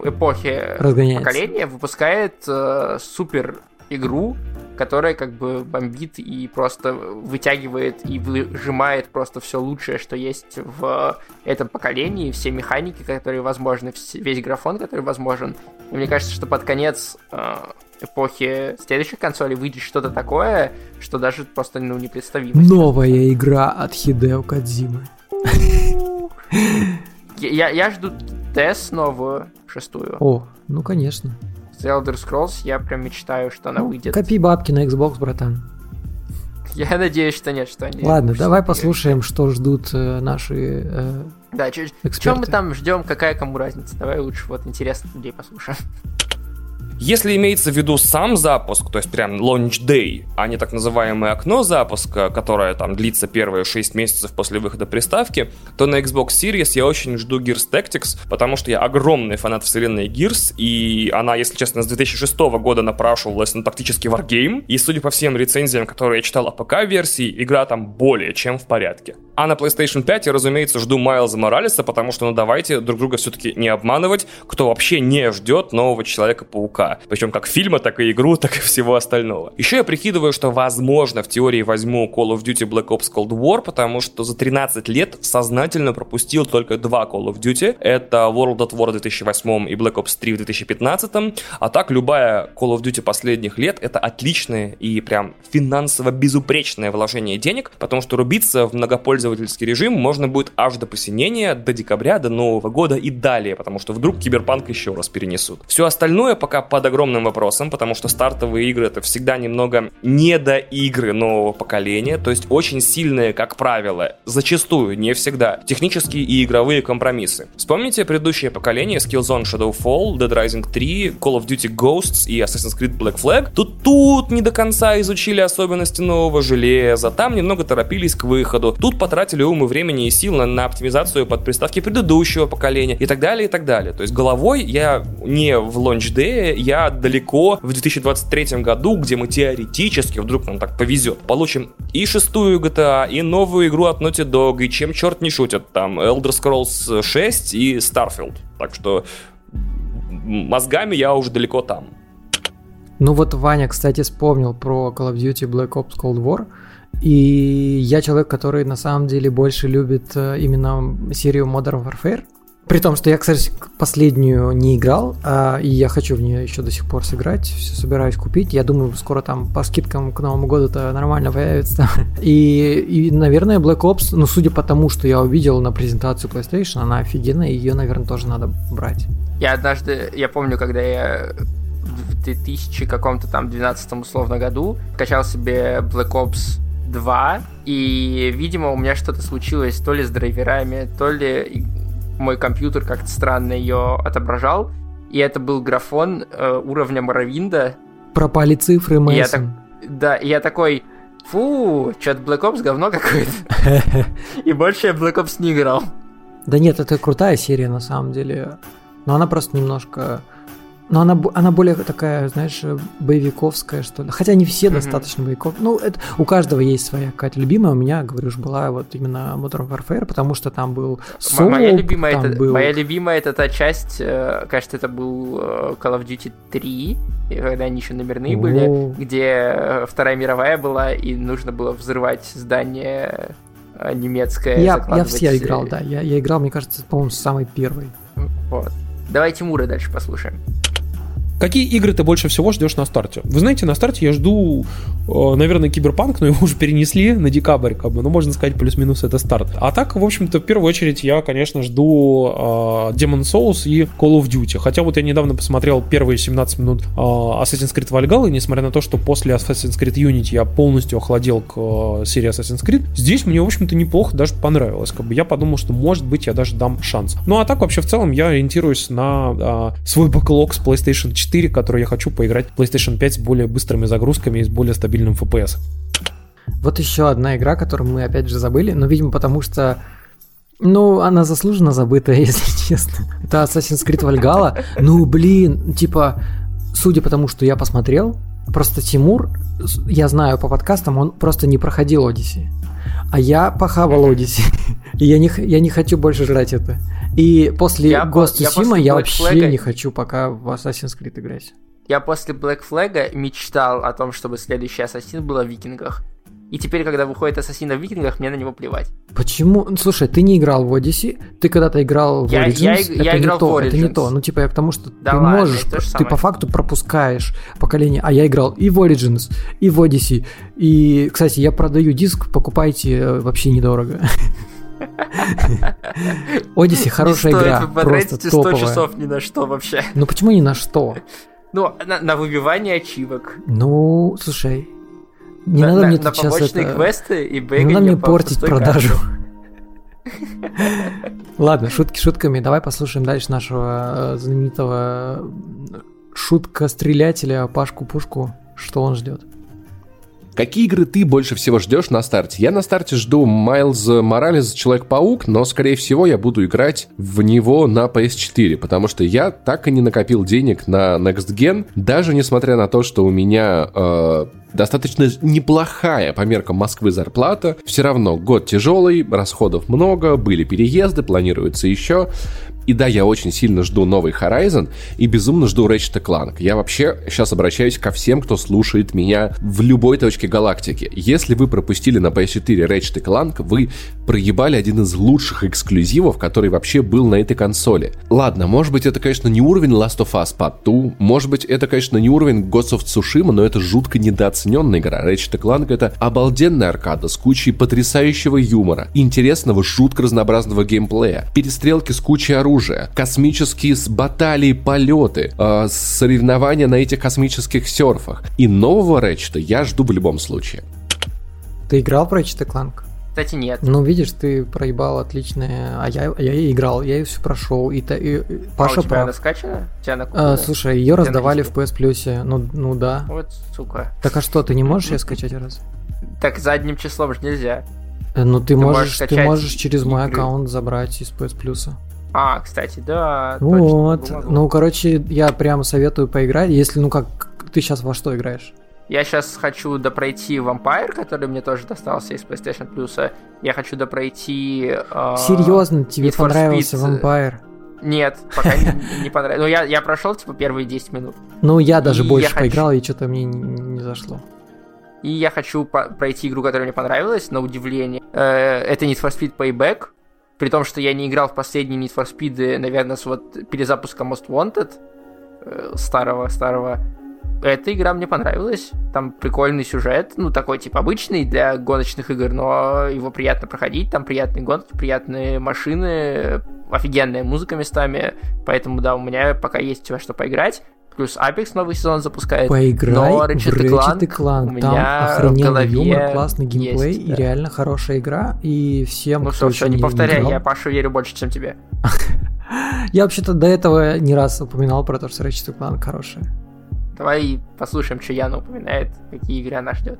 эпохи Разгоняется. поколения выпускает э, супер игру, которая как бы бомбит и просто вытягивает и выжимает просто все лучшее, что есть в этом поколении, все механики, которые возможны, весь графон, который возможен. И мне кажется, что под конец э, эпохи следующих консолей выйдет что-то такое, что даже просто ну, непредставимо. Новая игра от Хидео Кадзимы. Я, я- жду TES новую, шестую. О, ну конечно. С Elder Scrolls я прям мечтаю, что она выйдет. Копи бабки на Xbox, братан. Я надеюсь, что нет, что они... Ладно, давай послушаем, что ждут э, наши э, Да, что эксперты. мы там ждем, какая кому разница? Давай лучше вот интересных людей послушаем. Если имеется в виду сам запуск, то есть прям launch day, а не так называемое окно запуска, которое там длится первые 6 месяцев после выхода приставки, то на Xbox Series я очень жду Gears Tactics, потому что я огромный фанат вселенной Gears, и она, если честно, с 2006 года напрашивалась на тактический варгейм, и судя по всем рецензиям, которые я читал о ПК-версии, игра там более чем в порядке. А на PlayStation 5 я, разумеется, жду Майлза Моралеса, потому что, ну, давайте друг друга все-таки не обманывать, кто вообще не ждет нового Человека-паука. Причем как фильма, так и игру, так и всего остального. Еще я прикидываю, что, возможно, в теории возьму Call of Duty Black Ops Cold War, потому что за 13 лет сознательно пропустил только два Call of Duty. Это World at War в 2008 и Black Ops 3 в 2015. А так, любая Call of Duty последних лет это отличное и прям финансово безупречное вложение денег, потому что рубиться в многопользовательский режим можно будет аж до посинения, до декабря, до Нового года и далее, потому что вдруг Киберпанк еще раз перенесут. Все остальное пока под огромным вопросом, потому что стартовые игры это всегда немного не до игры нового поколения, то есть очень сильные, как правило, зачастую, не всегда, технические и игровые компромиссы. Вспомните предыдущее поколение Skillzone Shadowfall, Dead Rising 3, Call of Duty Ghosts и Assassin's Creed Black Flag. Тут тут не до конца изучили особенности нового железа, там немного торопились к выходу, тут потратили потратили ум и времени и сил на, на оптимизацию под приставки предыдущего поколения и так далее, и так далее. То есть головой я не в Day, я далеко в 2023 году, где мы теоретически, вдруг нам так повезет, получим и шестую GTA, и новую игру от Naughty Dog, и чем черт не шутит, там Elder Scrolls 6 и Starfield. Так что мозгами я уже далеко там. Ну вот Ваня, кстати, вспомнил про Call of Duty Black Ops Cold War. И я человек, который на самом деле больше любит э, именно серию Modern Warfare. При том, что я, кстати, последнюю не играл, а, и я хочу в нее еще до сих пор сыграть, все собираюсь купить. Я думаю, скоро там по скидкам к Новому году это нормально появится. И, и, наверное, Black Ops, ну, судя по тому, что я увидел на презентацию PlayStation, она офигенная, ее, наверное, тоже надо брать. Я однажды, я помню, когда я в 2000 каком-то там 12 условно году качал себе Black Ops 2, и, видимо, у меня что-то случилось то ли с драйверами, то ли мой компьютер как-то странно ее отображал, и это был графон э, уровня Моровинда. Пропали цифры, Мэйсон. Я так, да, я такой, фу, что-то Black Ops говно какое-то. И больше я Black Ops не играл. Да нет, это крутая серия на самом деле. Но она просто немножко но она, она более такая, знаешь, боевиковская, что ли. Хотя не все mm-hmm. достаточно боевиков. Ну, это, у каждого есть своя какая-то любимая. У меня, говорю, уж была вот именно Modern Warfare, потому что там был Soap, моя любимая, там это, был... моя любимая это та часть, э, кажется, это был э, Call of Duty 3, когда они еще номерные были, где э, Вторая мировая была, и нужно было взрывать здание немецкое. Я, я все играл, да. Я, я играл, мне кажется, по-моему, самый первый. Вот. Давайте Мура дальше послушаем. Какие игры ты больше всего ждешь на старте? Вы знаете, на старте я жду, э, наверное, Киберпанк, но его уже перенесли на декабрь, как бы, ну, можно сказать, плюс-минус это старт. А так, в общем-то, в первую очередь я, конечно, жду uh, Demon Souls и Call of Duty. Хотя вот я недавно посмотрел первые 17 минут uh, Assassin's Creed Valhalla, и несмотря на то, что после Assassin's Creed Unity я полностью охладел к uh, серии Assassin's Creed, здесь мне, в общем-то, неплохо даже понравилось. Как бы я подумал, что, может быть, я даже дам шанс. Ну, а так, вообще, в целом, я ориентируюсь на uh, свой бэклог с PlayStation 4 4, который я хочу поиграть PlayStation 5 с более быстрыми загрузками и с более стабильным FPS. Вот еще одна игра, которую мы опять же забыли, но, видимо, потому что ну, она заслуженно забыта, если честно. Это Assassin's Creed Valhalla. Ну, блин, типа, судя по тому, что я посмотрел, просто Тимур, я знаю по подкастам, он просто не проходил Odyssey. А я похавал Odyssey. И я не, я не хочу больше жрать это. И после я Ghost of Tsushima я вообще Flag... не хочу пока в Assassin's Creed играть. Я после Black Flag мечтал о том, чтобы следующий Ассасин был о викингах. И теперь, когда выходит Ассасин в викингах, мне на него плевать. Почему? Слушай, ты не играл в Odyssey, ты когда-то играл в я, Origins, я, это я не играл то, в Origins. это не то. Ну, типа, я к тому, что да ты ладно, можешь, ты по факту пропускаешь поколение. А я играл и в Origins, и в Odyssey. И, кстати, я продаю диск, покупайте э, вообще недорого. Odyssey хорошая не игра, просто 100 топовая. часов ни на что вообще. Ну почему ни на что? Ну, на, на выбивание ачивок. Ну, слушай, не на, надо на, мне на сейчас это... квесты и Не надо мне по портить продажу. Ладно, шутки шутками. Давай послушаем дальше нашего э, знаменитого шутка-стрелятеля Пашку-пушку, что он ждет. Какие игры ты больше всего ждешь на старте? Я на старте жду Майлз Моралес Человек-паук, но, скорее всего, я буду играть в него на PS4, потому что я так и не накопил денег на Next Gen, даже несмотря на то, что у меня э, достаточно неплохая по меркам Москвы зарплата. Все равно год тяжелый, расходов много, были переезды, планируется еще. И да, я очень сильно жду новый Horizon и безумно жду Ratchet Clank. Я вообще сейчас обращаюсь ко всем, кто слушает меня в любой точке галактики. Если вы пропустили на PS4 Ratchet Clank, вы проебали один из лучших эксклюзивов, который вообще был на этой консоли. Ладно, может быть это, конечно, не уровень Last of Us Part 2, может быть это, конечно, не уровень Ghost of Tsushima, но это жутко недооцененная игра. Ratchet Clank это обалденная аркада с кучей потрясающего юмора, интересного, жутко разнообразного геймплея, перестрелки с кучей оружия, оружия, космические баталии, полеты, э, соревнования на этих космических серфах. И нового Рэчета я жду в любом случае. Ты играл в Ratchet Clank? Кстати, нет. Ну, видишь, ты проебал отличное, а я, а я и играл, я ее все прошел, и, та, и, и Паша а у тебя она прав. скачана? У тебя она А, слушай, ее раздавали она в PS Plus, ну, ну да. Вот, сука. Так а что, ты не можешь ее скачать раз? Так задним числом же нельзя. Э, Ну, ты, Ты можешь можешь, ты можешь через мой игры. аккаунт забрать из PS Plus. А, кстати, да, точно, Вот. могу. Ну, короче, я прям советую поиграть, если, ну, как ты сейчас во что играешь? Я сейчас хочу допройти Vampire, который мне тоже достался из PlayStation Plus. Я хочу допройти... э, Серьезно, тебе понравился Speed, Vampire? Нет, пока не, понравилось. Ну, я, прошел, типа, первые 10 минут. Ну, я даже больше поиграл, и что-то мне не, зашло. И я хочу пройти игру, которая мне понравилась, на удивление. Э, это Need for Speed Payback. При том, что я не играл в последние Need for Speed, наверное, с вот перезапуском Most Wanted э, старого-старого. Эта игра мне понравилась. Там прикольный сюжет, ну, такой, типа, обычный для гоночных игр, но его приятно проходить. Там приятные гонки, приятные машины, офигенная музыка местами. Поэтому, да, у меня пока есть во что поиграть. Плюс Apex новый сезон запускает. Поиграй Но в Ratchet Ratchet Clank у Там меня охрененный юмор, классный геймплей есть, и да. реально хорошая игра. И всем, Ну кто все, еще все, не повторяй, играл- я Пашу верю больше, чем тебе. Я вообще-то до этого не раз упоминал про то, что Ratchet Clank хорошая. Давай послушаем, что Яна упоминает, какие игры она ждет.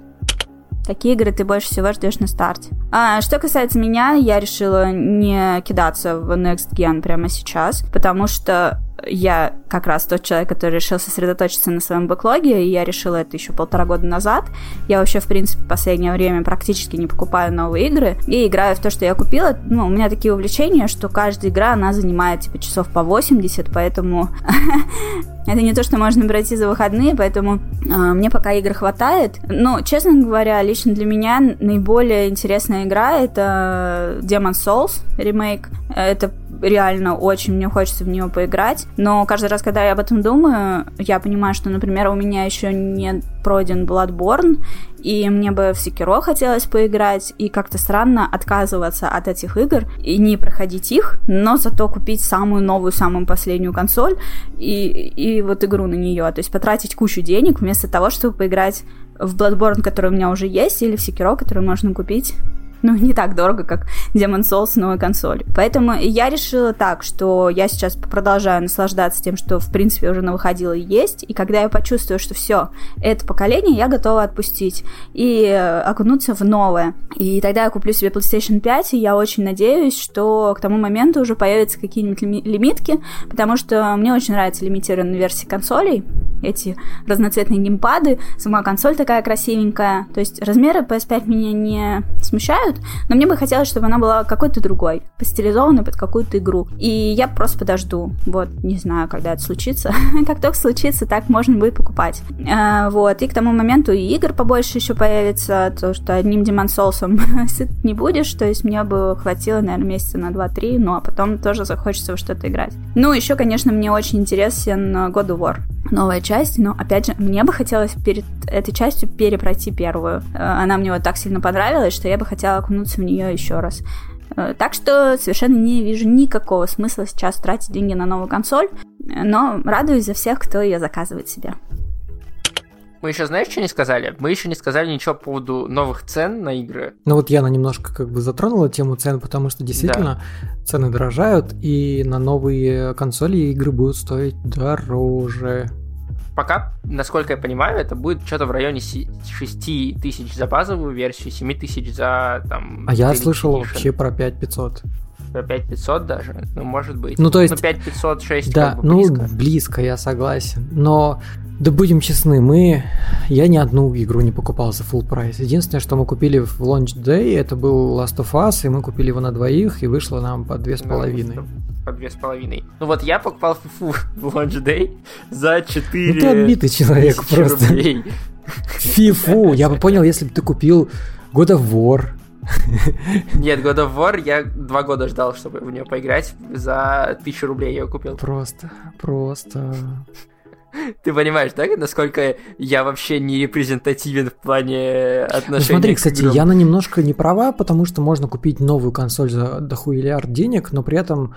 Какие игры ты больше всего ждешь на старте? А, что касается меня, я решила не кидаться в Next Gen прямо сейчас, потому что я как раз тот человек, который решил сосредоточиться на своем бэклоге, и я решила это еще полтора года назад. Я вообще, в принципе, в последнее время практически не покупаю новые игры и играю в то, что я купила. Ну, у меня такие увлечения, что каждая игра, она занимает, типа, часов по 80, поэтому это не то, что можно пройти за выходные, поэтому э, мне пока игр хватает. Но, честно говоря, лично для меня наиболее интересная игра это Demon's Souls ремейк. Это реально очень мне хочется в нее поиграть. Но каждый раз, когда я об этом думаю, я понимаю, что, например, у меня еще не пройден Bloodborne, и мне бы в Секиро хотелось поиграть, и как-то странно отказываться от этих игр и не проходить их, но зато купить самую новую, самую последнюю консоль и, и вот игру на нее. То есть потратить кучу денег вместо того, чтобы поиграть в Bloodborne, который у меня уже есть, или в Секиро, который можно купить ну, не так дорого, как Demon Souls с новой консолью. Поэтому я решила так, что я сейчас продолжаю наслаждаться тем, что, в принципе, уже навыходило и есть, и когда я почувствую, что все, это поколение, я готова отпустить и э, окунуться в новое. И тогда я куплю себе PlayStation 5, и я очень надеюсь, что к тому моменту уже появятся какие-нибудь лими- лимитки, потому что мне очень нравятся лимитированные версии консолей, эти разноцветные геймпады, сама консоль такая красивенькая, то есть размеры PS5 меня не смущают, но мне бы хотелось, чтобы она была какой-то другой, постилизованной под какую-то игру. И я просто подожду. Вот, не знаю, когда это случится. как только случится, так можно будет покупать. А, вот, и к тому моменту и игр побольше еще появится, то, что одним Demon Souls сыт не будешь, то есть мне бы хватило, наверное, месяца на 2-3, ну а потом тоже захочется во что-то играть. Ну, еще, конечно, мне очень интересен God of War. Новая часть, но, опять же, мне бы хотелось перед этой частью перепройти первую. Э, Она мне вот так сильно понравилась, что я бы хотела окунуться в нее еще раз. Э, Так что совершенно не вижу никакого смысла сейчас тратить деньги на новую консоль, но радуюсь за всех, кто ее заказывает себе. Мы еще знаешь, что не сказали? Мы еще не сказали ничего по поводу новых цен на игры. Ну вот Яна немножко как бы затронула тему цен, потому что действительно цены дорожают, и на новые консоли игры будут стоить дороже. Пока, насколько я понимаю, это будет что-то в районе 6 тысяч за базовую версию, 7 тысяч за там... А я слышал Edition. вообще про 5500. Про 5500 даже, ну может быть. Ну, то есть- Ну 5500, 6 Да, как бы ну близко. я согласен. Но да будем честны, мы... Я ни одну игру не покупал за full прайс. Единственное, что мы купили в Launch Day, это был Last of Us, и мы купили его на двоих, и вышло нам по две с половиной. По две с половиной. Ну вот я покупал FIFA в Launch Day за 4 Ну ты отбитый человек просто. рублей. Фифу, я бы понял, если бы ты купил God of War. Нет, God of War я два года ждал, чтобы в нее поиграть. За тысячу рублей я ее купил. Просто, просто... Ты понимаешь, да, насколько я вообще не репрезентативен в плане отношения Ну смотри, к кстати, играм? Яна немножко не права, потому что можно купить новую консоль за дохуиллиард денег, но при этом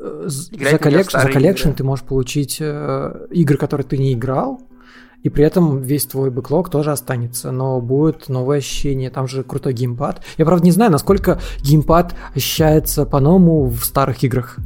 э, Играть за, в неё коллек- за collection ты можешь получить э, игры, которые ты не играл, и при этом весь твой бэклог тоже останется, но будет новое ощущение, там же крутой геймпад. Я, правда, не знаю, насколько геймпад ощущается по-новому в старых играх.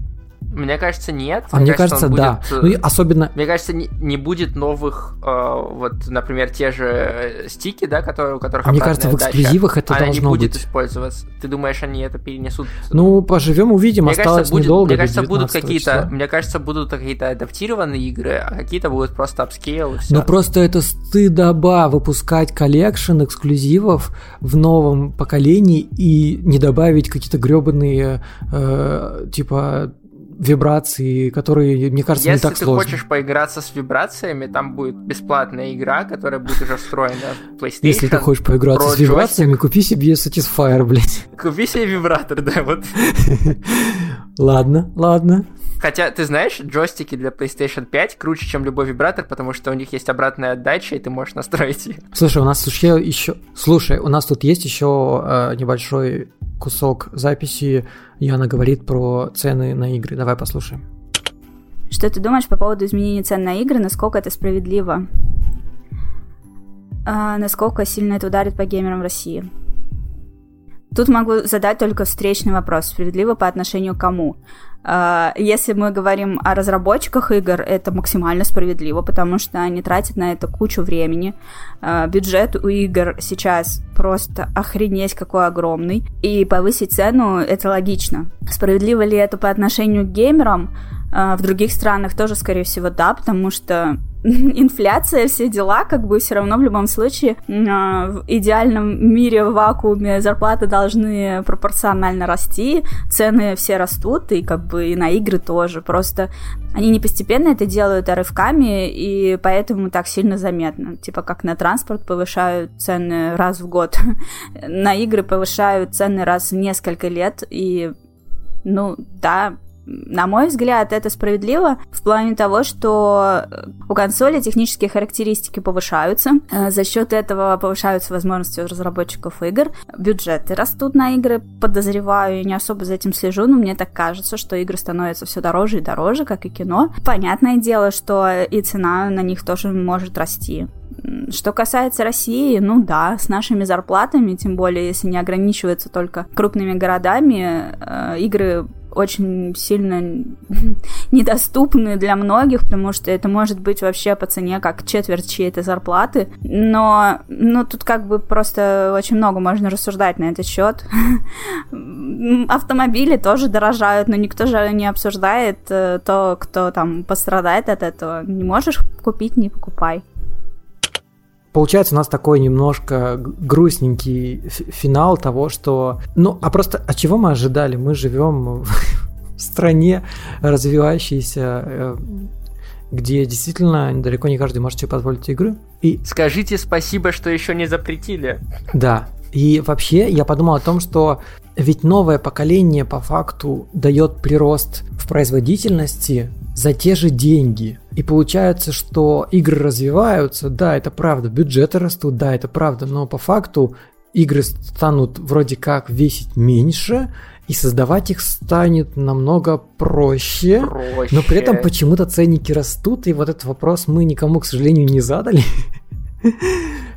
Мне кажется, нет. А мне, кажется, он да. будет, Ну, и особенно... Мне кажется, не, не будет новых, э, вот, например, те же э, стики, да, которые, у которых А мне кажется, в эксклюзивах это она не должно будет быть. использоваться. Ты думаешь, они это перенесут? Ну, поживем, увидим. мне Осталось кажется, будет, недолго мне кажется, будут 19 какие-то, мне кажется, будут какие-то адаптированные игры, а какие-то будут просто upscale и все. Но просто это стыдоба выпускать collection эксклюзивов в новом поколении и не добавить какие-то гребаные э, типа вибрации, которые, мне кажется, Если не так ты сложно. хочешь поиграться с вибрациями, там будет бесплатная игра, которая будет уже встроена в PlayStation. Если ты хочешь поиграться с вибрациями, купи себе Satisfyer, блядь. Купи себе вибратор, да, вот. Ладно, ладно. Хотя, ты знаешь, джойстики для PlayStation 5 круче, чем любой вибратор, потому что у них есть обратная отдача, и ты можешь настроить ее. Слушай, у нас еще, еще... Слушай, у нас тут есть еще э, небольшой кусок записи. Яна говорит про цены на игры. Давай послушаем. Что ты думаешь по поводу изменения цен на игры? Насколько это справедливо? А, насколько сильно это ударит по геймерам России? Тут могу задать только встречный вопрос. Справедливо по отношению к кому? А, Если мы говорим о разработчиках игр, это максимально справедливо, потому что они тратят на это кучу времени. А, Бюджет у игр сейчас просто охренеть какой огромный. И повысить цену это логично. Справедливо ли это по отношению к геймерам? А, В других странах тоже, скорее всего, да, потому что инфляция, все дела, как бы все равно в любом случае а, в идеальном мире в вакууме зарплаты должны пропорционально расти, цены все растут, и как бы и на игры тоже. Просто они не постепенно это делают, а рывками, и поэтому так сильно заметно. Типа как на транспорт повышают цены раз в год, на игры повышают цены раз в несколько лет, и ну да, на мой взгляд, это справедливо в плане того, что у консоли технические характеристики повышаются, э, за счет этого повышаются возможности у разработчиков игр, бюджеты растут на игры, подозреваю, я не особо за этим слежу, но мне так кажется, что игры становятся все дороже и дороже, как и кино. Понятное дело, что и цена на них тоже может расти. Что касается России, ну да, с нашими зарплатами, тем более если не ограничивается только крупными городами, э, игры очень сильно недоступны для многих, потому что это может быть вообще по цене как четверть чьей-то зарплаты. Но ну, тут как бы просто очень много можно рассуждать на этот счет. Автомобили тоже дорожают, но никто же не обсуждает э, то, кто там пострадает от этого. Не можешь купить, не покупай. Получается у нас такой немножко грустненький фи- финал того, что... Ну, а просто, а чего мы ожидали? Мы живем в стране развивающейся, э, где действительно далеко не каждый может себе позволить игры. И Скажите спасибо, что еще не запретили. Да. И вообще я подумал о том, что ведь новое поколение по факту дает прирост в производительности за те же деньги. И получается, что игры развиваются, да, это правда, бюджеты растут, да, это правда, но по факту игры станут вроде как весить меньше, и создавать их станет намного проще. Проще. Но при этом почему-то ценники растут, и вот этот вопрос мы никому, к сожалению, не задали.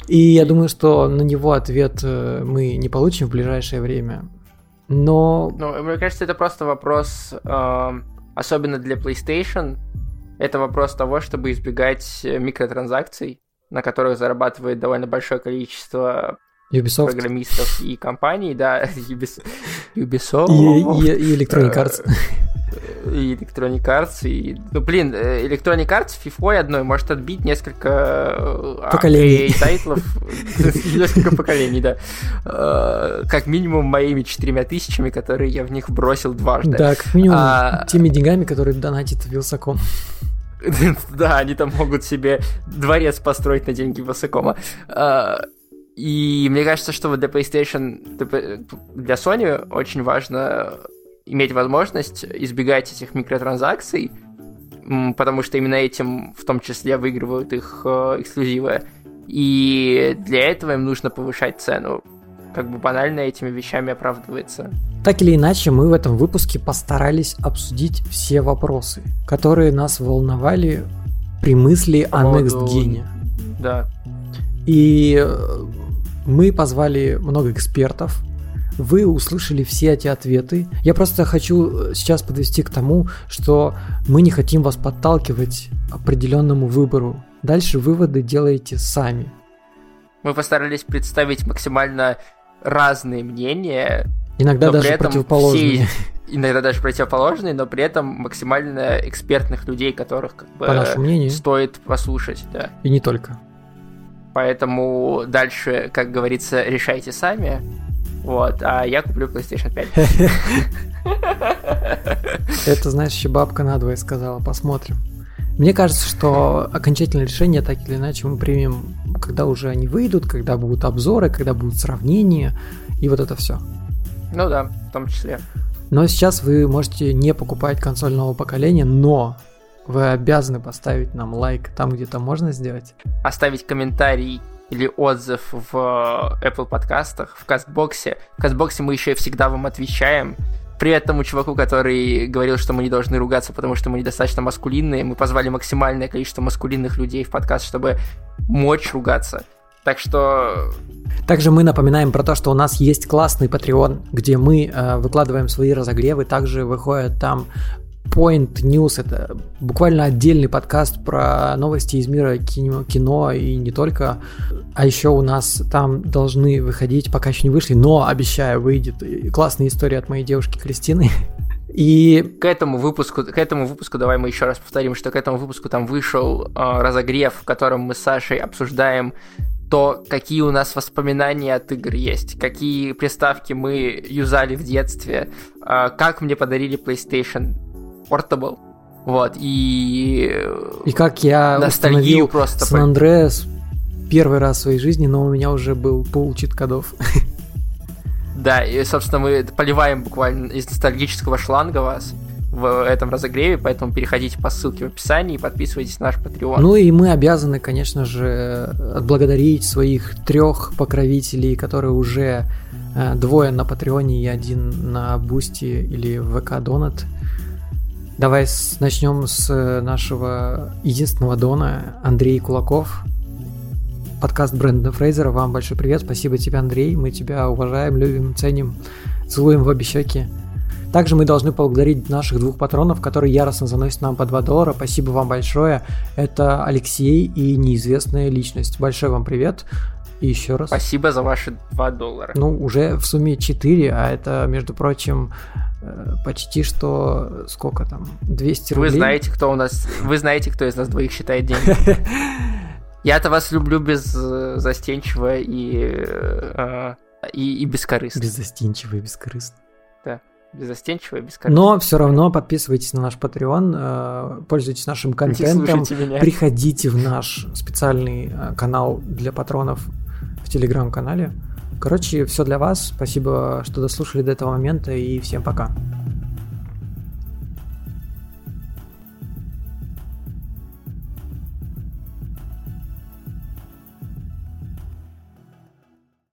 И я думаю, что на него ответ э, мы не получим в ближайшее время. Но Ну, мне кажется, это просто вопрос, эм, особенно для PlayStation, это вопрос того, чтобы избегать э, микротранзакций, на которых зарабатывает довольно большое количество Ubisoft программистов и компаний, да, Ubis- Ubisoft. и, и- и Electronic Arts. И Electronic Arts, и... Ну, блин, э, Electronic Arts FIFA одной может отбить несколько... э, Поколений. Тайтлов, несколько поколений, да. Э, Как минимум моими четырьмя тысячами, которые я в них бросил дважды. Да, как минимум А, теми деньгами, которые донатит Вилсаком. Да, они там могут себе дворец построить на деньги Высокома. И мне кажется, что вот для PlayStation, для Sony очень важно иметь возможность избегать этих микротранзакций, потому что именно этим в том числе выигрывают их э, эксклюзивы. И для этого им нужно повышать цену. Как бы банально этими вещами оправдывается. Так или иначе, мы в этом выпуске постарались обсудить все вопросы, которые нас волновали при мысли о Next Gen. Да. И э, мы позвали много экспертов, вы услышали все эти ответы. Я просто хочу сейчас подвести к тому, что мы не хотим вас подталкивать определенному выбору. Дальше выводы делаете сами. Мы постарались представить максимально разные мнения. Иногда даже противоположные. Все, иногда даже противоположные, но при этом максимально экспертных людей, которых как бы По нашему мнению. стоит послушать, да. И не только. Поэтому дальше, как говорится, решайте сами. Вот, а я куплю PlayStation 5. Это, знаешь, еще бабка надвое сказала, посмотрим. Мне кажется, что окончательное решение так или иначе мы примем, когда уже они выйдут, когда будут обзоры, когда будут сравнения и вот это все. Ну да, в том числе. Но сейчас вы можете не покупать консоль нового поколения, но вы обязаны поставить нам лайк там, где то можно сделать. Оставить комментарий или отзыв в Apple подкастах, в Кастбоксе. В Кастбоксе мы еще и всегда вам отвечаем. Привет тому чуваку, который говорил, что мы не должны ругаться, потому что мы недостаточно маскулинные. Мы позвали максимальное количество маскулинных людей в подкаст, чтобы мочь ругаться. Так что... Также мы напоминаем про то, что у нас есть классный Patreon, где мы э, выкладываем свои разогревы. Также выходят там Point News это буквально отдельный подкаст про новости из мира кино, и не только. А еще у нас там должны выходить, пока еще не вышли, но обещаю, выйдет классная история от моей девушки Кристины. И к этому выпуску, к этому выпуску давай мы еще раз повторим, что к этому выпуску там вышел э, разогрев, в котором мы с Сашей обсуждаем то, какие у нас воспоминания от игр есть, какие приставки мы юзали в детстве, э, как мне подарили PlayStation Portable. Вот, и... И как я ностальгию просто... Сан Андреас первый раз в своей жизни, но у меня уже был пол чит кодов. Да, и, собственно, мы поливаем буквально из ностальгического шланга вас в этом разогреве, поэтому переходите по ссылке в описании и подписывайтесь на наш Patreon. Ну и мы обязаны, конечно же, отблагодарить своих трех покровителей, которые уже э, двое на Патреоне и один на Бусти или ВК Донат. Давай с, начнем с э, нашего единственного Дона, Андрей Кулаков. Подкаст Брэндона Фрейзера. Вам большой привет. Спасибо тебе, Андрей. Мы тебя уважаем, любим, ценим. Целуем в обе щеки. Также мы должны поблагодарить наших двух патронов, которые яростно заносят нам по 2 доллара. Спасибо вам большое. Это Алексей и неизвестная личность. Большой вам привет. И еще раз. Спасибо за ваши 2 доллара. Ну, уже в сумме 4, а это, между прочим, Э, почти что сколько там 200 рублей. Вы знаете, кто у нас, вы знаете, кто из нас двоих считает деньги. Я-то вас люблю без э, застенчиво и, э, и, и бескорыстно. Беззастенчиво и бескорыстно. Да, беззастенчиво и бескорыстно. Но все равно подписывайтесь на наш Patreon, пользуйтесь нашим контентом, приходите в наш специальный канал для патронов в Телеграм-канале. Короче, все для вас. Спасибо, что дослушали до этого момента, и всем пока.